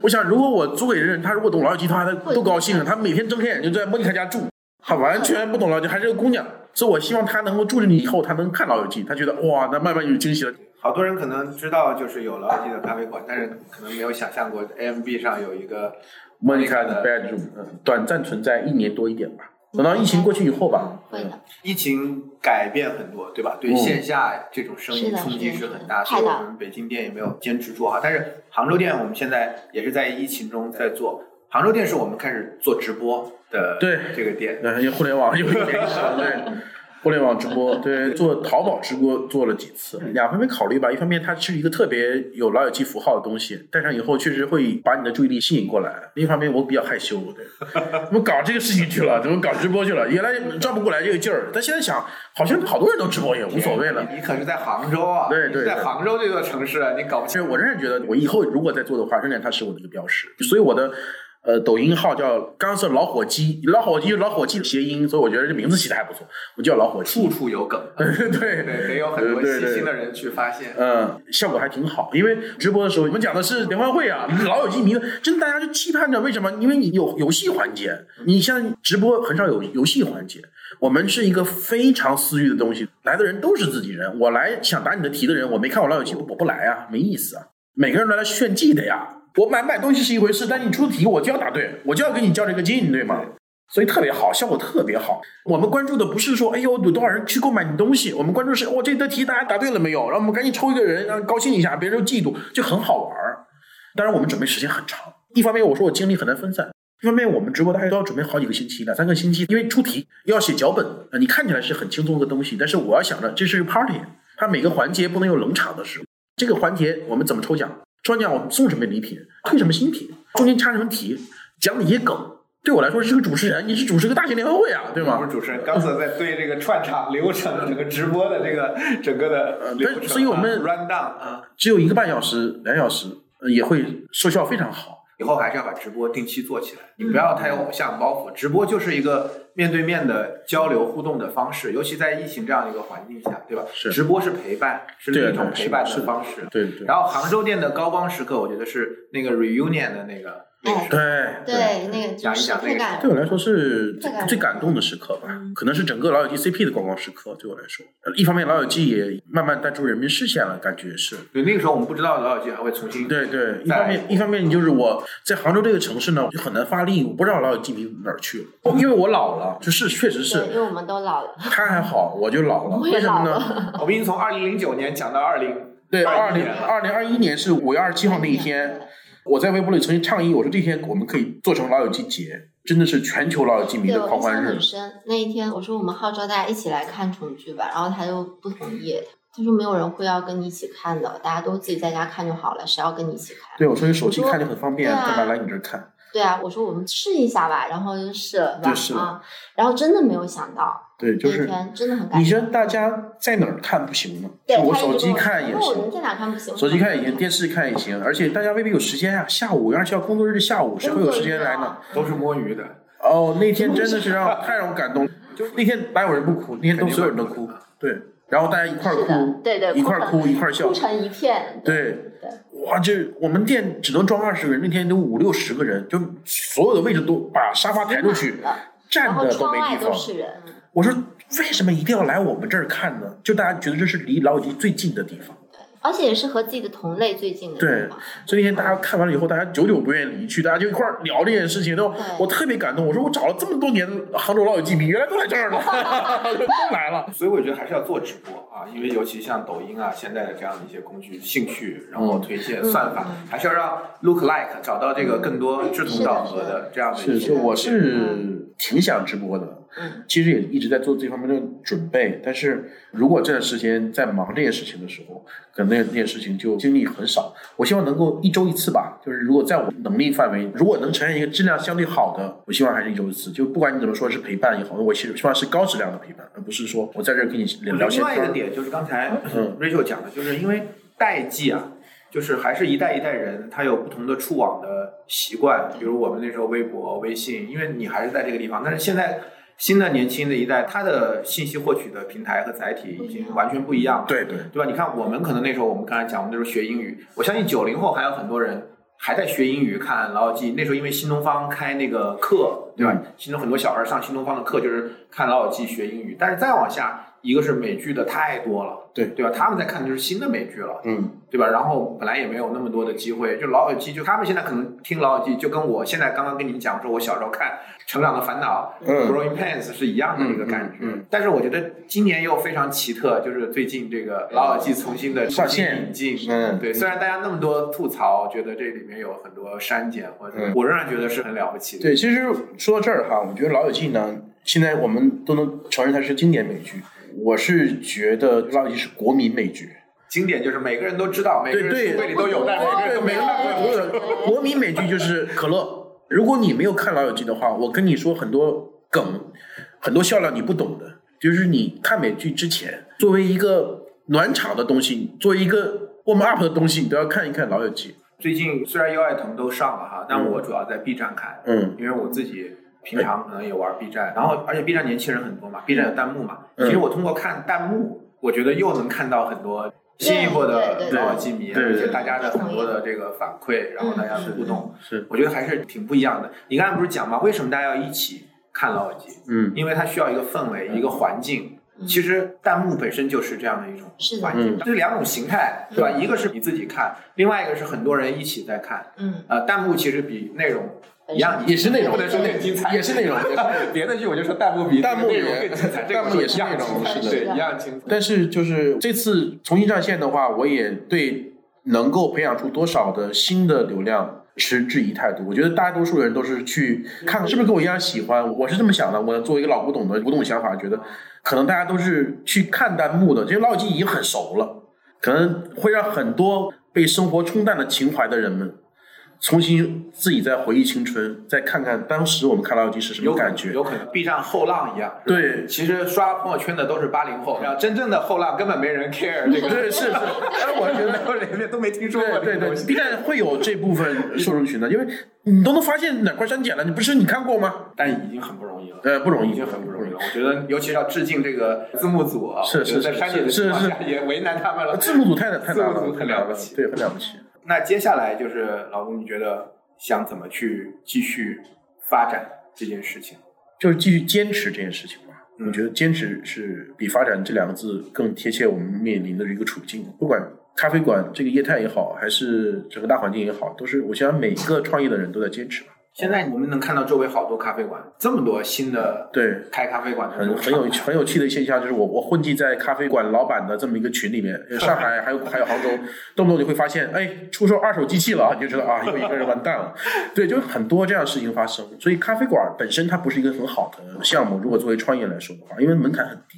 我想，如果我租给人，他如果懂老友记的话，他多高兴啊！他每天睁开眼睛就在莫妮卡家住，他完全不懂老友记，还是个姑娘，所以我希望他能够住进去以后，他能看老友记，他觉得哇，那慢慢有惊喜了。好多人可能知道就是有老友记的咖啡馆，但是可能没有想象过 AMB 上有一个莫妮卡的 bedroom，嗯，短暂存在一年多一点吧。等到疫情过去以后吧，会的，疫情改变很多，对吧？对嗯线下这种生意冲击是很大，所以我们北京店也没有坚持做哈。但是杭州店我们现在也是在疫情中在做。杭州店是我们开始做直播的对这个店，呃，因为互联网有一点 对，互联网直播，对，做淘宝直播做了几次，两方面考虑吧。一方面它是一个特别有老友记符号的东西，戴上以后确实会把你的注意力吸引过来。另一方面我比较害羞，对，怎么搞这个事情去了？怎么搞直播去了？原来转不过来这个劲儿，但现在想，好像好多人都直播也无所谓了。你可是在杭州啊，对在杭州这座城市，你搞不清。我仍然觉得，我以后如果再做的话，仍然它是我的一个标识。所以我的呃，抖音号叫刚刚是老火鸡，老火鸡老火鸡的谐音，所以我觉得这名字起的还不错，我叫老火鸡处。处有梗，对对，得有很多细心的人去发现。嗯，效果还挺好，因为直播的时候，我们讲的是联欢会啊，老友记迷，真的大家就期盼着为什么？因为你有游戏环节，你像直播很少有游戏环节，我们是一个非常私域的东西，来的人都是自己人，我来想答你的题的人，我没看我老友记，我不来啊，没意思啊，每个人都来炫技的呀。我买买东西是一回事，但你出题我就要答对，我就要跟你较这个劲，对吗？所以特别好，效果特别好。我们关注的不是说，哎呦有多少人去购买你东西，我们关注是，我、这道题大家答对了没有？然后我们赶紧抽一个人，让高兴一下，别人就嫉妒，就很好玩儿。当然我们准备时间很长，一方面我说我精力很难分散，一方面我们直播大概都要准备好几个星期，两三个星期，因为出题要写脚本，呃，你看起来是很轻松的东西，但是我要想着这是 party，它每个环节不能有冷场的时候。这个环节我们怎么抽奖？抽完奖我们送什么礼品？推什么新品？中间插什么题？讲哪些梗？对我来说是个主持人，你是主持个大型联欢会啊，对吗我是？主持人刚才在对这个串场流程、整个直播的这个整个的流程啊，所以我们 run down 啊，只有一个半小时、两小时，呃也会收效非常好。以后还是要把直播定期做起来，你不要太有偶像包袱。直播就是一个面对面的交流互动的方式，尤其在疫情这样的一个环境下，对吧？是直播是陪伴，是另一种陪伴的的方式。对对然后杭州店的高光时刻，我觉得是那个 reunion 的那个，哎，对对，那个就是讲一讲那个太感对我来说是最感动的时刻吧嗯，可能是整个老友记 CP 的广告时刻。对我来说，呃一方面老友记也慢慢淡出人民视线了，感觉是。对，那个时候我们不知道老友记还会重新对对，一方面一方面就是我在杭州这个城市呢，就很难发力，我不知道老友记迷哪儿去了，因为我老了，就是确实是，因为我们都老了，他还好，我就老了，为什么呢？我们已经从二零零九年讲到二零，对，二21零二零二一年是五月二十七号那一天，我在微博里曾经倡议，我说这天我们可以做成老友记节，真的是全球老友记迷对的狂欢日。那一天我说我们号召大家一起来看重聚吧，然后他就不同意，他说没有人会要跟你一起看的，大家都自己在家看就好了，谁要跟你一起看？对，我说你手机看就很方便，干嘛来你这儿看？对啊，我说我们试一下吧，然后就试了，对试了啊，然后真的没有想到，对，就那是天真的很感你动。说大家在哪儿看不行吗？我手机看也行说那我们，在哪看不行？手机看也行，电视看也行，而且大家未必有时间啊。下午，而且要工作日的下午，谁会有时间来呢？都是摸鱼的。哦，那天真的是让太让我感动，就那天哪有人不哭？那天都所有人都哭，对，然后大家一块儿哭，对对，一块儿哭一块儿笑哭，成一片。对对，哇，这我们店只能装二十个人，那天都五六十个人，就所有的位置都把沙发抬出去，站然后的都没窗外地方。都是人，我说为什么一定要来我们这儿看呢？就大家觉得这是离老友记最近的地方。而且也是和自己的同类最近的对。所以那天大家看完了以后，大家久久不愿意离去，大家就一块儿聊这件事情，都对我特别感动。我说我找了这么多年的杭州老友记迷，原来都在这儿呢，都来了。所以我觉得还是要做直播啊，因为尤其像抖音啊，现在的这样的一些工具，兴趣，然后推荐、嗯算法，还是要让 look like 找到这个更多志同道合的这样的一些。是是，我是挺想直播的，嗯，其实也一直在做这方面的准备。但是如果这段时间在忙这些事情的时候，可能那那些事情就精力很少。我希望能够一周一次吧，就是如果在我能力范围，如果能呈现一个质量相对好的，我希望还是一周一次。就不管你怎么说是陪伴也好，我希希望是高质量的陪伴，而不是说我在这儿跟你聊得另外一个。点就是刚才嗯 Rachel 讲的，就是因为代际啊，就是还是一代一代人，他有不同的触网的习惯。比如我们那时候微博、微信，因为你还是在这个地方，但是现在新的年轻的一代，他的信息获取的平台和载体已经完全不一样了。对对，对吧？你看，我们可能那时候我们刚才讲，我们那时候学英语，我相信九零后还有很多人还在学英语，看老友记。那时候因为新东方开那个课，对吧？嗯新东很多小孩上新东方的课就是看老友记学英语。但是再往下，一个是美剧的太多了，对对吧？他们在看的就是新的美剧了，嗯，对吧？然后本来也没有那么多的机会，就老友记，就他们现在可能听老友记，就跟我现在刚刚跟你们讲说，我小时候看《成长的烦恼》嗯 Growing Pains 是一样的一个感觉。嗯嗯嗯但是我觉得今年又非常奇特，就是最近这个老友记重新的上线引进，嗯对，虽然大家那么多吐槽，觉得这里面有很多删减或者嗯我仍然觉得是很了不起的。对，其实说到这儿哈，我觉得《老友记》呢，现在我们都能承认它是经典美剧。我是觉得《老友记》是国民美剧。经典就是每个人都知道，每个人对对书柜里都有，但每个人都没每有国民美剧就是可乐。如果你没有看《老友记》的话，我跟你说很多梗，很多笑料你不懂的，就是你看美剧之前，作为一个暖场的东西，作为一个 warm up 的东西，你都要看一看《老友记》。最近虽然优爱腾都上了哈，但我主要在 B 站看，嗯因为我自己平常可能也玩 B 站，然后而且 B 站年轻人很多嘛，B 站有弹幕嘛，嗯其实我通过看弹幕，我觉得又能看到很多新一波的对对对老友记迷，对对对而且大家的很多的这个反馈，然后大家的互动，是，我觉得还是挺不一样的。你刚才不是讲吗？为什么大家要一起看老友记？嗯因为它需要一个氛围，一个环境。其实弹幕本身就是这样的一种环境，嗯这两种形态，对吧？一个是你自己看，另外一个是很多人一起在看。嗯，呃，弹幕其实比内容一样，也是内容不能说更精彩，也是内容 别的剧我就说弹幕比弹幕内容也更精彩，弹幕也是一样内容是的对，一样精彩。但是就是这次重新上线的话，我也对能够培养出多少的新的流量持质疑态度。我觉得大多数人都是去看看是不是跟我一样喜欢，我是这么想的。我作为一个老古董的古董想法，觉得可能大家都是去看弹幕的，这些老友记已经很熟了，可能会让很多被生活冲淡了情怀的人们。重新自己再回忆青春，再看看当时我们看老友记是什么感觉。有可能 B 站后浪一样。对其实刷朋友圈的都是八零后，然后真正的后浪根本没人 care 这个。对，是是，哎，我觉得人家都没听说过对对对这个东西。，B 站会有这部分受众群的，因为你都能发现哪块删减了，你不是你看过吗？但已经很不容易了。呃，不容易，已经很不容易了，我觉得，尤其是要致敬这个字幕组啊，是在删减的是是情况下也为难他们了。字幕组太太难了，字幕组很太了不起，对，很了不起。那接下来就是老公，你觉得想怎么去继续发展这件事情？就是继续坚持这件事情吧。嗯我觉得坚持是比发展这两个字更贴切我们面临的一个处境。不管咖啡馆这个业态也好，还是整个大环境也好，都是我想每个创业的人都在坚持吧。现在我们能看到周围好多咖啡馆，这么多新的对，开咖啡馆的很很有很有趣的现象就是我我混迹在咖啡馆老板的这么一个群里面，上海还有还有杭州，动不动你会发现，哎，出售二手机器了，你就知道啊，又一个人完蛋了。对，就很多这样的事情发生。所以咖啡馆本身它不是一个很好的项目，如果作为创业来说的话，因为门槛很低。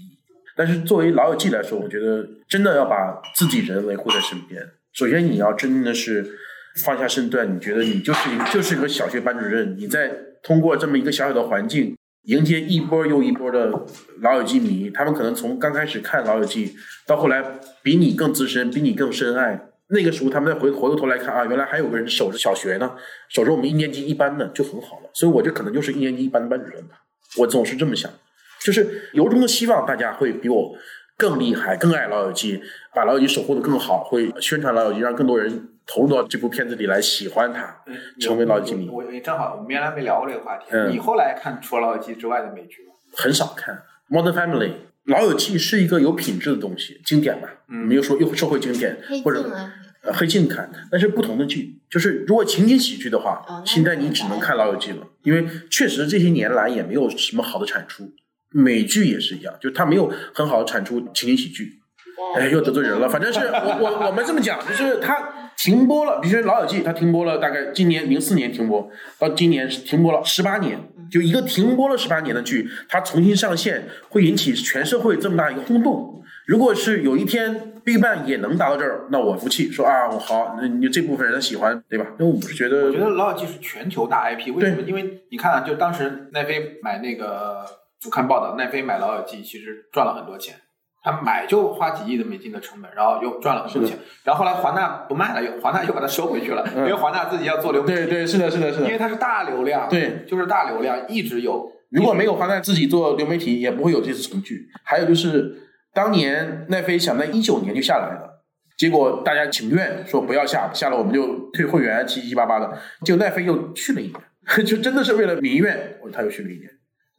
但是作为老友记来说，我觉得真的要把自己人维护在身边。首先你要真的是放下身段，你觉得你就是就是一个小学班主任，你在通过这么一个小小的环境。迎接一波又一波的老友记迷，他们可能从刚开始看老友记，到后来比你更资深，比你更深爱。那个时候，他们再回回过头来看啊，原来还有个人守着小学呢，守着我们一年级一班呢，就很好了。所以我这可能就是一年级一班的班主任吧。我总是这么想，就是由衷的希望大家会比我更厉害，更爱老友记，把老友记守护的更好，会宣传老友记，让更多人投入到这部片子里来，喜欢它，成为老友记迷。我正好我们原来没聊过这个话题，嗯你后来看除了老友记之外的美剧吗？很少看《Modern Family》。老友记是一个有品质的东西，经典吧，嗯没有说又社会经典黑，或者黑镜看，但是不同的剧，就是如果情景喜剧的话，哦现在你只能看老友记了，因为确实这些年来也没有什么好的产出，美剧也是一样，就它没有很好的产出情景喜剧，哎，又得罪人了。反正是我我我们这么讲，就是它停播了，比如说《老友记》，它停播了，大概今年零四年停播，到今年停播了十八年。就一个停播了十八年的剧，它重新上线，会引起全社会这么大一个轰动。如果是有一天 BigBang 也能达到这儿，那我服气，说啊，我好，那你这部分人喜欢，对吧？因为我是觉得，我觉得老友记是全球大 IP，为什么？因为你看啊，就当时奈飞买那个主刊报道，奈飞买老友记其实赚了很多钱，他买就花几亿的美金的成本，然后又赚了很多钱，然后后来华纳不卖了，又华纳又把它收回去了，因为华纳自己要做流媒体，对对，是的，是的，是的。因为它是大流量，对，就是大流量，一直有。如果没有华纳自己做流媒体，也不会有这次重聚。还有就是，当年奈飞想在一九年就下来了，结果大家请愿说不要下，下了我们就退会员，七七八八的。结果奈飞又去了一年，就真的是为了民怨，他又去了一年。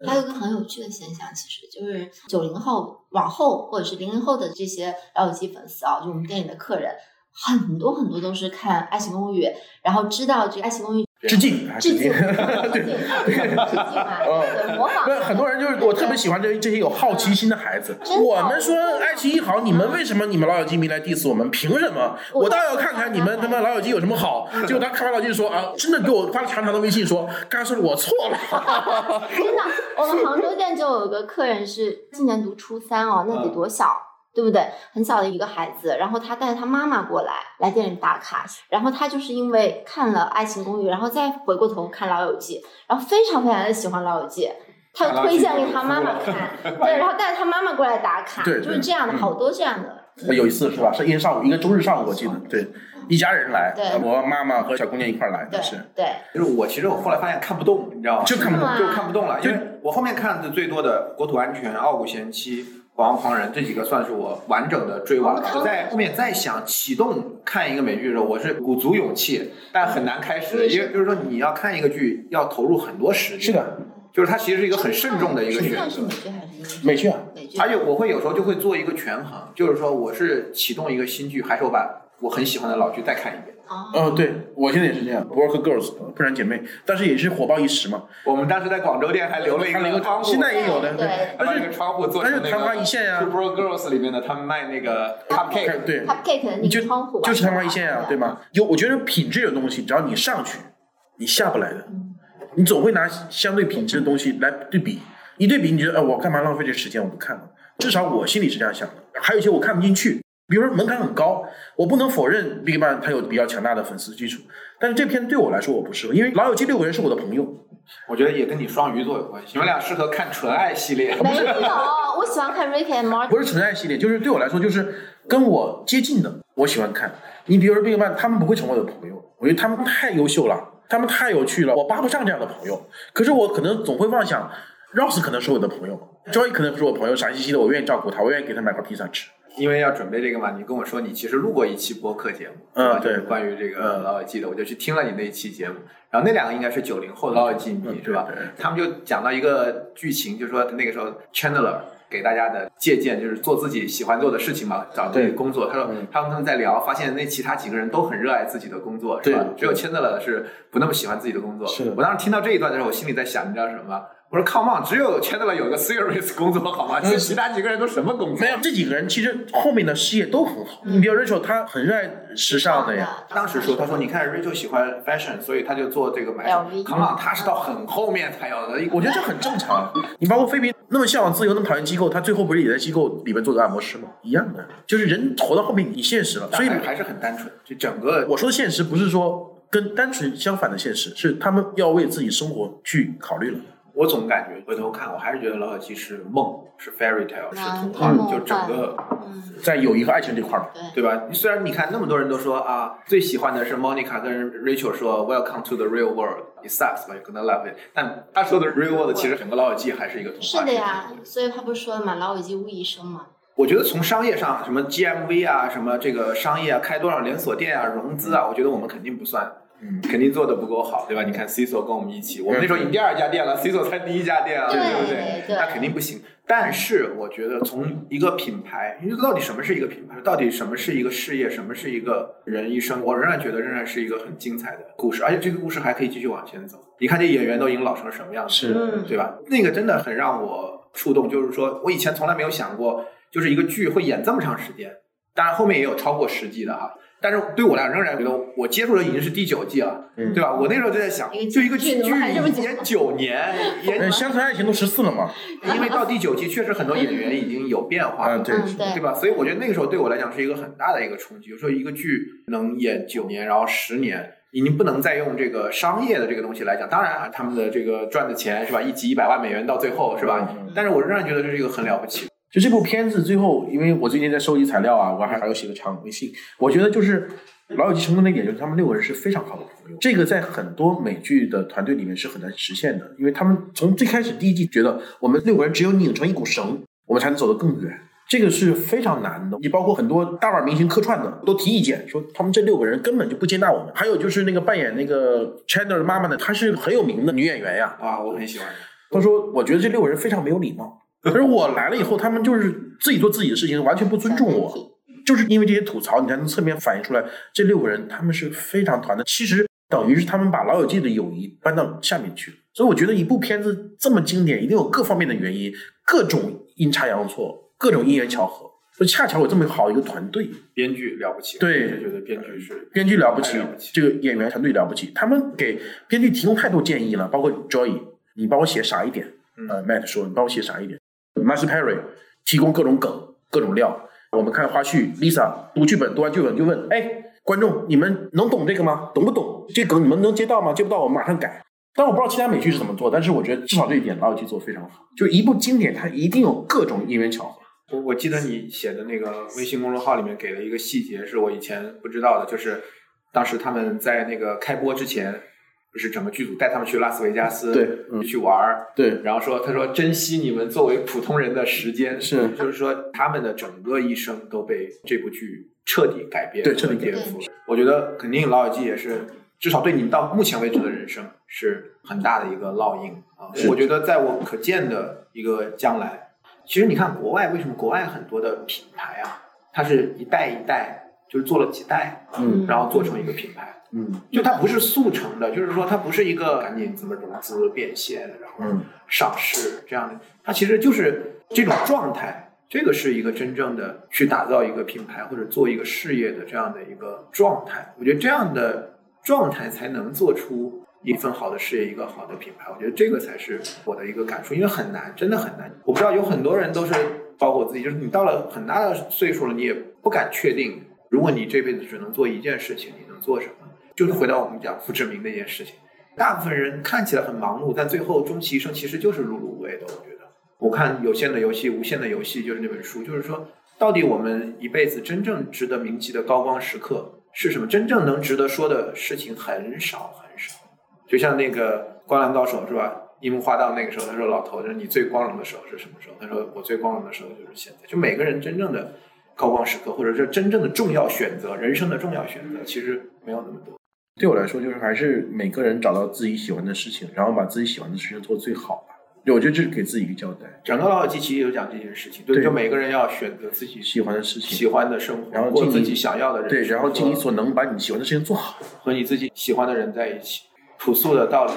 还有一个很有趣的现象，其实就是九零后往后或者是零零后的这些老友记粉丝啊，就我们店里的客人，很多很多都是看《爱情公寓》，然后知道这《爱情公寓》致敬，致敬，致敬，对致敬啊，对模仿。那很多人就是我特别喜欢这这些有好奇心的孩子。我们说爱奇艺好，你们为什么你们老友记迷来 diss 我们？凭什么？我倒要看看你们他妈老友记有什么好。结果他看完老友记说啊，真的给我发了长长的微信说，刚才说我错了。真的，我们杭州店就有个客人是今年读初三哦，那得多小？对不对？很小的一个孩子，然后他带着他妈妈过来来店里打卡，然后他就是因为看了《爱情公寓》，然后再回过头看《老友记》，然后非常非常的喜欢《老友记》，他就推荐给他妈妈看，对，然后带着他妈妈过来打卡，对对就是这样的，好多这样的有一次是吧？是一天上午，一个周日上午，我记得对，一家人来对，我妈妈和小姑娘一块儿来是。对，就是我其实我后来发现看不动，你知道吗？就看不懂就看不动了，因为我后面看的最多的《国土安全》《傲骨贤妻》《广王狂人》这几个算是我完整的追完了。我在后面再想启动看一个美剧的时候，我是鼓足勇气，但很难开始，因为就是说你要看一个剧要投入很多时间。是，的，就是它其实是一个很慎重的一个选择看是美。剧还是？美剧啊，美剧。而且我会有时候就会做一个权衡，就是说我是启动一个新剧，还是我把我很喜欢的老剧再看一遍。哦，嗯，对我现在也是这样，Work Girls 不然姐妹，但是也是火爆一时嘛。我们当时在广州店还留了一个个窗户，现在也有的，对把那个窗户做成那个但是昙花一现呀 Super Girls 里面的他们卖那个 cupcake，对，Cupcake 的那你就个窗户吧就是昙花一现啊，对吗？有，我觉得品质的东西，只要你上去，你下不来的。你总会拿相对品质的东西来对比，一对比，你觉得，哎、我干嘛浪费这时间？我不看了。至少我心里是这样想的。还有一些我看不进去，比如说门槛很高，我不能否认 Big Bang 它有比较强大的粉丝基础，但是这片对我来说我不适合，因为老友记六个人是我的朋友，我觉得也跟你双鱼座有关系。你们俩适合看纯爱系列，没有，我喜欢看 Rick and Morty。不是纯爱系列，就是对我来说就是跟我接近的，我喜欢看。你比如说 Big Bang，他们不会成为我的朋友，我觉得他们太优秀了，他们太有趣了，我扒不上这样的朋友。可是我可能总会妄想，Ross 可能是我的朋友，Joy 可能是我朋友，傻兮兮的，我愿意照顾他，我愿意给他买块披萨吃。因为要准备这个嘛，你跟我说你其实录过一期播客节目，嗯吧就是对关于这个嗯老友记的，我就去听了你那一期节目。然后那两个应该是九零后的老友记迷嗯是吧？他们就讲到一个剧情，就是说那个时候 Chandler 给大家的借鉴就是做自己喜欢做的事情嘛，找自己对工作。他说嗯他们他们在聊，发现那其他几个人都很热爱自己的工作，是吧？对只有 Chandler 是不那么喜欢自己的工作。是的我当时听到这一段的时候，我心里在想，你知道什么吗？我说 Come on，只有 Chandler 有一个 serious 工作好吗？嗯其他几个人都什么工作？没有，这几个人其实后面的事业都很好。你比如 Rachel，她很热爱时尚的呀。当时说，他说你看 Rachel 喜欢 fashion，所以他就做这个买手。Come on，他是到很后面才有的。我觉得这很正常。你包括菲比那么向往自由，那么讨厌机构，他最后不是也在机构里面做个按摩师吗？一样的，就是人活到后面你现实了，所以还是很单纯，就整个我说的现实不是说跟单纯相反的现实，是他们要为自己生活去考虑了。我总感觉回头看，我还是觉得老友记是梦，是 fairy tale，是嗯童话，嗯就整个嗯，在友谊和爱情这块儿吧，对吧？虽然你看那么多人都说啊，最喜欢的是 Monica 跟 Rachel 说 Welcome to the real world，it sucks but you're gonna love it。但他说的 real world 其实整个老友记还是一个童话。是的呀，所以他不是说了嘛，老友记误一生嘛。我觉得从商业上，什么 GMV 啊，什么这个商业啊，开多少连锁店啊，融资啊，我觉得我们肯定不算，嗯，肯定做的不够好，对吧？你看 CISO 跟我们一起，我们那时候已经第二家店了，CISO 才第一家店啊，对不对那肯定不行。但是我觉得从一个品牌，因为到底什么是一个品牌，到底什么是一个事业，什么是一个人一生，我仍然觉得仍然是一个很精彩的故事，而且这个故事还可以继续往前走。你看这演员都已经老成什么样子，是嗯，对吧？那个真的很让我触动，就是说我以前从来没有想过，就是一个剧会演这么长时间。当然后面也有超过十季的哈，但是对我来讲仍然觉得我接触的已经是第九季了，嗯对吧？我那时候就在想，就一个剧剧演九年，演嗯，乡村爱情都十四了嘛，因为到第九季确实很多演员已经有变化了，啊对嗯对对吧？所以我觉得那个时候对我来讲是一个很大的一个冲击。有时候一个剧能演九年，然后十年，已经不能再用这个商业的这个东西来讲。当然啊，他们的这个赚的钱是吧，一集一百万美元到最后是吧？嗯但是我仍然觉得这是一个很了不起的。就这部片子最后，因为我最近在收集材料啊，我还还有写个长微信，我觉得就是《老友记》成功的一点就是他们六个人是非常好的朋友，这个在很多美剧的团队里面是很难实现的，因为他们从最开始第一季觉得我们六个人只有拧成一股绳，我们才能走得更远。这个是非常难的，你包括很多大腕明星客串的都提意见，说他们这六个人根本就不接纳我们。还有就是那个扮演那个 Chandler 妈妈的，她是很有名的女演员呀，啊，我很喜欢。她说：“我觉得这六个人非常没有礼貌。可是我来了以后，他们就是自己做自己的事情，完全不尊重我。就是因为这些吐槽，你才能侧面反映出来，这六个人他们是非常团的。其实等于是他们把老友记的友谊搬到下面去了。所以我觉得一部片子这么经典，一定有各方面的原因，各种阴差阳错，各种因缘巧合。就恰巧有这么好一个团队，编剧了不起，对觉得编剧是编剧了不起太了不起，这个演员团队了不起，他们给编剧提供太多建议了，包括 Joy，你帮我写傻一点，呃，Matt 说你帮我写傻一点 m a s Perry 提供各种梗、各种料。我们看花絮，Lisa 读剧本，读完剧本就问，哎，观众你们能懂这个吗？懂不懂？这梗你们能接到吗？接不到我们马上改。但我不知道其他美剧是怎么做，但是我觉得至少这一点老友记做非常好，就一部经典，它一定有各种因缘巧合。我我记得你写的那个微信公众号里面给了一个细节，是我以前不知道的，就是当时他们在那个开播之前，不是整个剧组带他们去拉斯维加斯，对嗯去玩儿，对，然后说他说珍惜你们作为普通人的时间，是就是说他们的整个一生都被这部剧彻底改变，对彻底颠覆了。我觉得肯定《老友记》也是，至少对你们到目前为止的人生是很大的一个烙印啊。我觉得在我可见的一个将来，其实你看国外为什么国外很多的品牌啊，它是一代一代就是做了几代，嗯然后做成一个品牌。嗯就它不是速成的，就是说它不是一个赶紧怎么融资变现，然后嗯上市这样的，它其实就是这种状态。这个是一个真正的去打造一个品牌或者做一个事业的这样的一个状态。我觉得这样的状态才能做出一份好的事业，一个好的品牌。我觉得这个才是我的一个感触，因为很难，真的很难。我不知道有很多人都是，包括我自己，就是你到了很大的岁数了，你也不敢确定，如果你这辈子只能做一件事情，你能做什么？就是回到我们讲傅志明那件事情，大部分人看起来很忙碌，但最后终其一生其实就是碌碌无为的。我觉得，我看有限的游戏，无限的游戏就是那本书，就是说，到底我们一辈子真正值得铭记的高光时刻是什么？真正能值得说的事情很少很少。就像那个《灌篮高手》是吧？樱木花道那个时候，他说：“老头子，你最光荣的时候是什么时候？”他说：“我最光荣的时候就是现在。”就每个人真正的高光时刻，或者是真正的重要选择，人生的重要选择，其实没有那么多。对我来说，就是还是每个人找到自己喜欢的事情，然后把自己喜欢的事情做最好吧。对，我觉得这是给自己一个交代。整个老友记其实有讲这件事情，对，对就每个人要选择自己喜欢的事情喜欢的生活，然后尽自己想要的人生，对，然后尽你所能把你喜欢的事情做好。和你自己喜欢的人在一起，朴素的道理。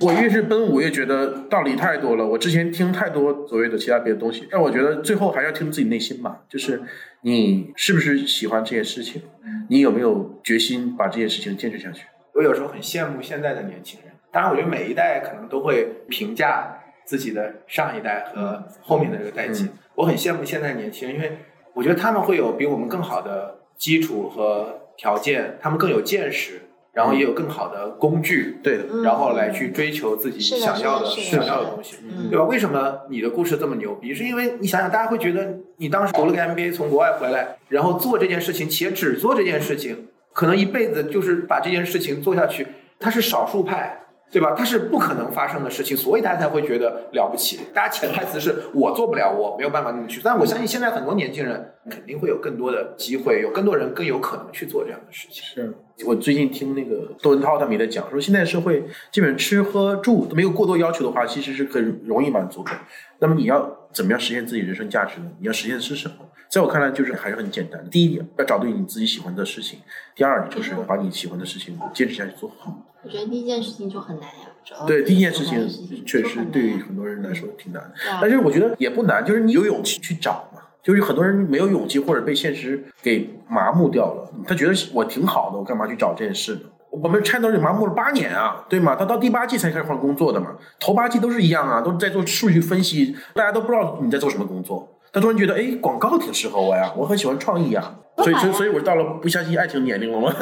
我越是奔，五越觉得道理太多了。我之前听太多所谓的其他别的东西，但我觉得最后还是要听自己内心吧。就是你是不是喜欢这些事情，你有没有决心把这件事情坚持下去？我有时候很羡慕现在的年轻人，当然，我觉得每一代可能都会评价自己的上一代和后面的这个代际。嗯我很羡慕现在年轻人，因为我觉得他们会有比我们更好的基础和条件，他们更有见识，然后也有更好的工具，对的，嗯然后来去追求自己想要的想要的东西。嗯对吧？为什么你的故事这么牛逼？是因为你想想，大家会觉得你当时读了个 MBA，从国外回来，然后做这件事情，且只做这件事情，可能一辈子就是把这件事情做下去，他是少数派。对吧？它是不可能发生的事情，所以大家才会觉得了不起。大家潜台词是我做不了，我没有办法那么去。但我相信现在很多年轻人肯定会有更多的机会，有更多人更有可能去做这样的事情。是我最近听那个窦文涛他们也在讲，说现在社会基本吃喝住都没有过多要求的话，其实是很容易满足的。那么你要怎么样实现自己人生价值呢？你要实现的是什么？在我看来，就是还是很简单的。第一点，要找对你自己喜欢的事情；第二，就是把你喜欢的事情坚持下去做好。我觉得第一件事情就很难呀，对，第一件事情确实对于很多人来说挺难但是我觉得也不难，就是你有勇气去找嘛。就是很多人没有勇气，或者被现实给麻木掉了。他觉得我挺好的，我干嘛去找这件事呢？我们 channel 麻木了八年啊，对吗？他到第八季才开始换工作的嘛，头八季都是一样啊，都是在做数据分析，大家都不知道你在做什么工作。他突然觉得，哎，广告挺适合我呀，我很喜欢创意啊，所以，所以，所以我到了不相信爱情年龄了吗？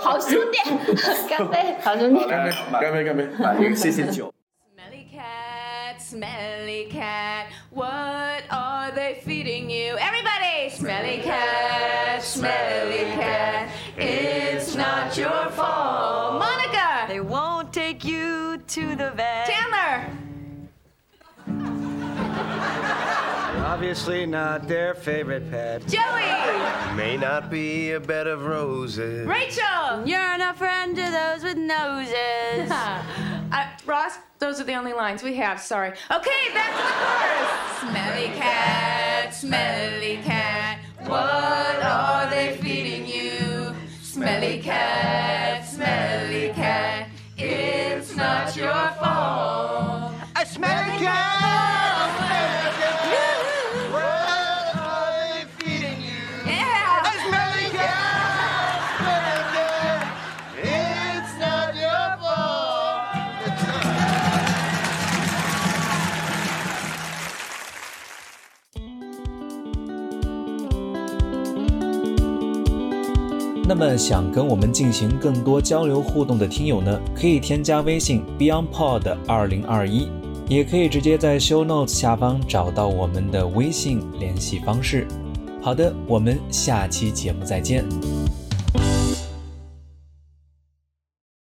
好兄弟，干杯，好兄弟。干杯，干杯，干杯！把这个谢谢酒。 Smelly cat, smelly cat, what are they feeding you? Everybody! Smelly cat, smelly cat, it's not your fault. Monica! They won't take you to the vet. Chandler! Obviously not their favorite pet. Joey! May not be a bed of roses. Rachel! You're not a friend to those with noses. Uh, Ross, those are the only lines we have, sorry. Okay, back to the chorus. Smelly cat, smelly cat, what are they feeding you? Smelly cat, smelly cat, it's not your fault. A smelly cat! 那么想跟我们进行更多交流互动的听友呢，可以添加微信 BeyondPod 二零二一也可以直接在 Show Notes 下方找到我们的微信联系方式。好的，我们下期节目再见。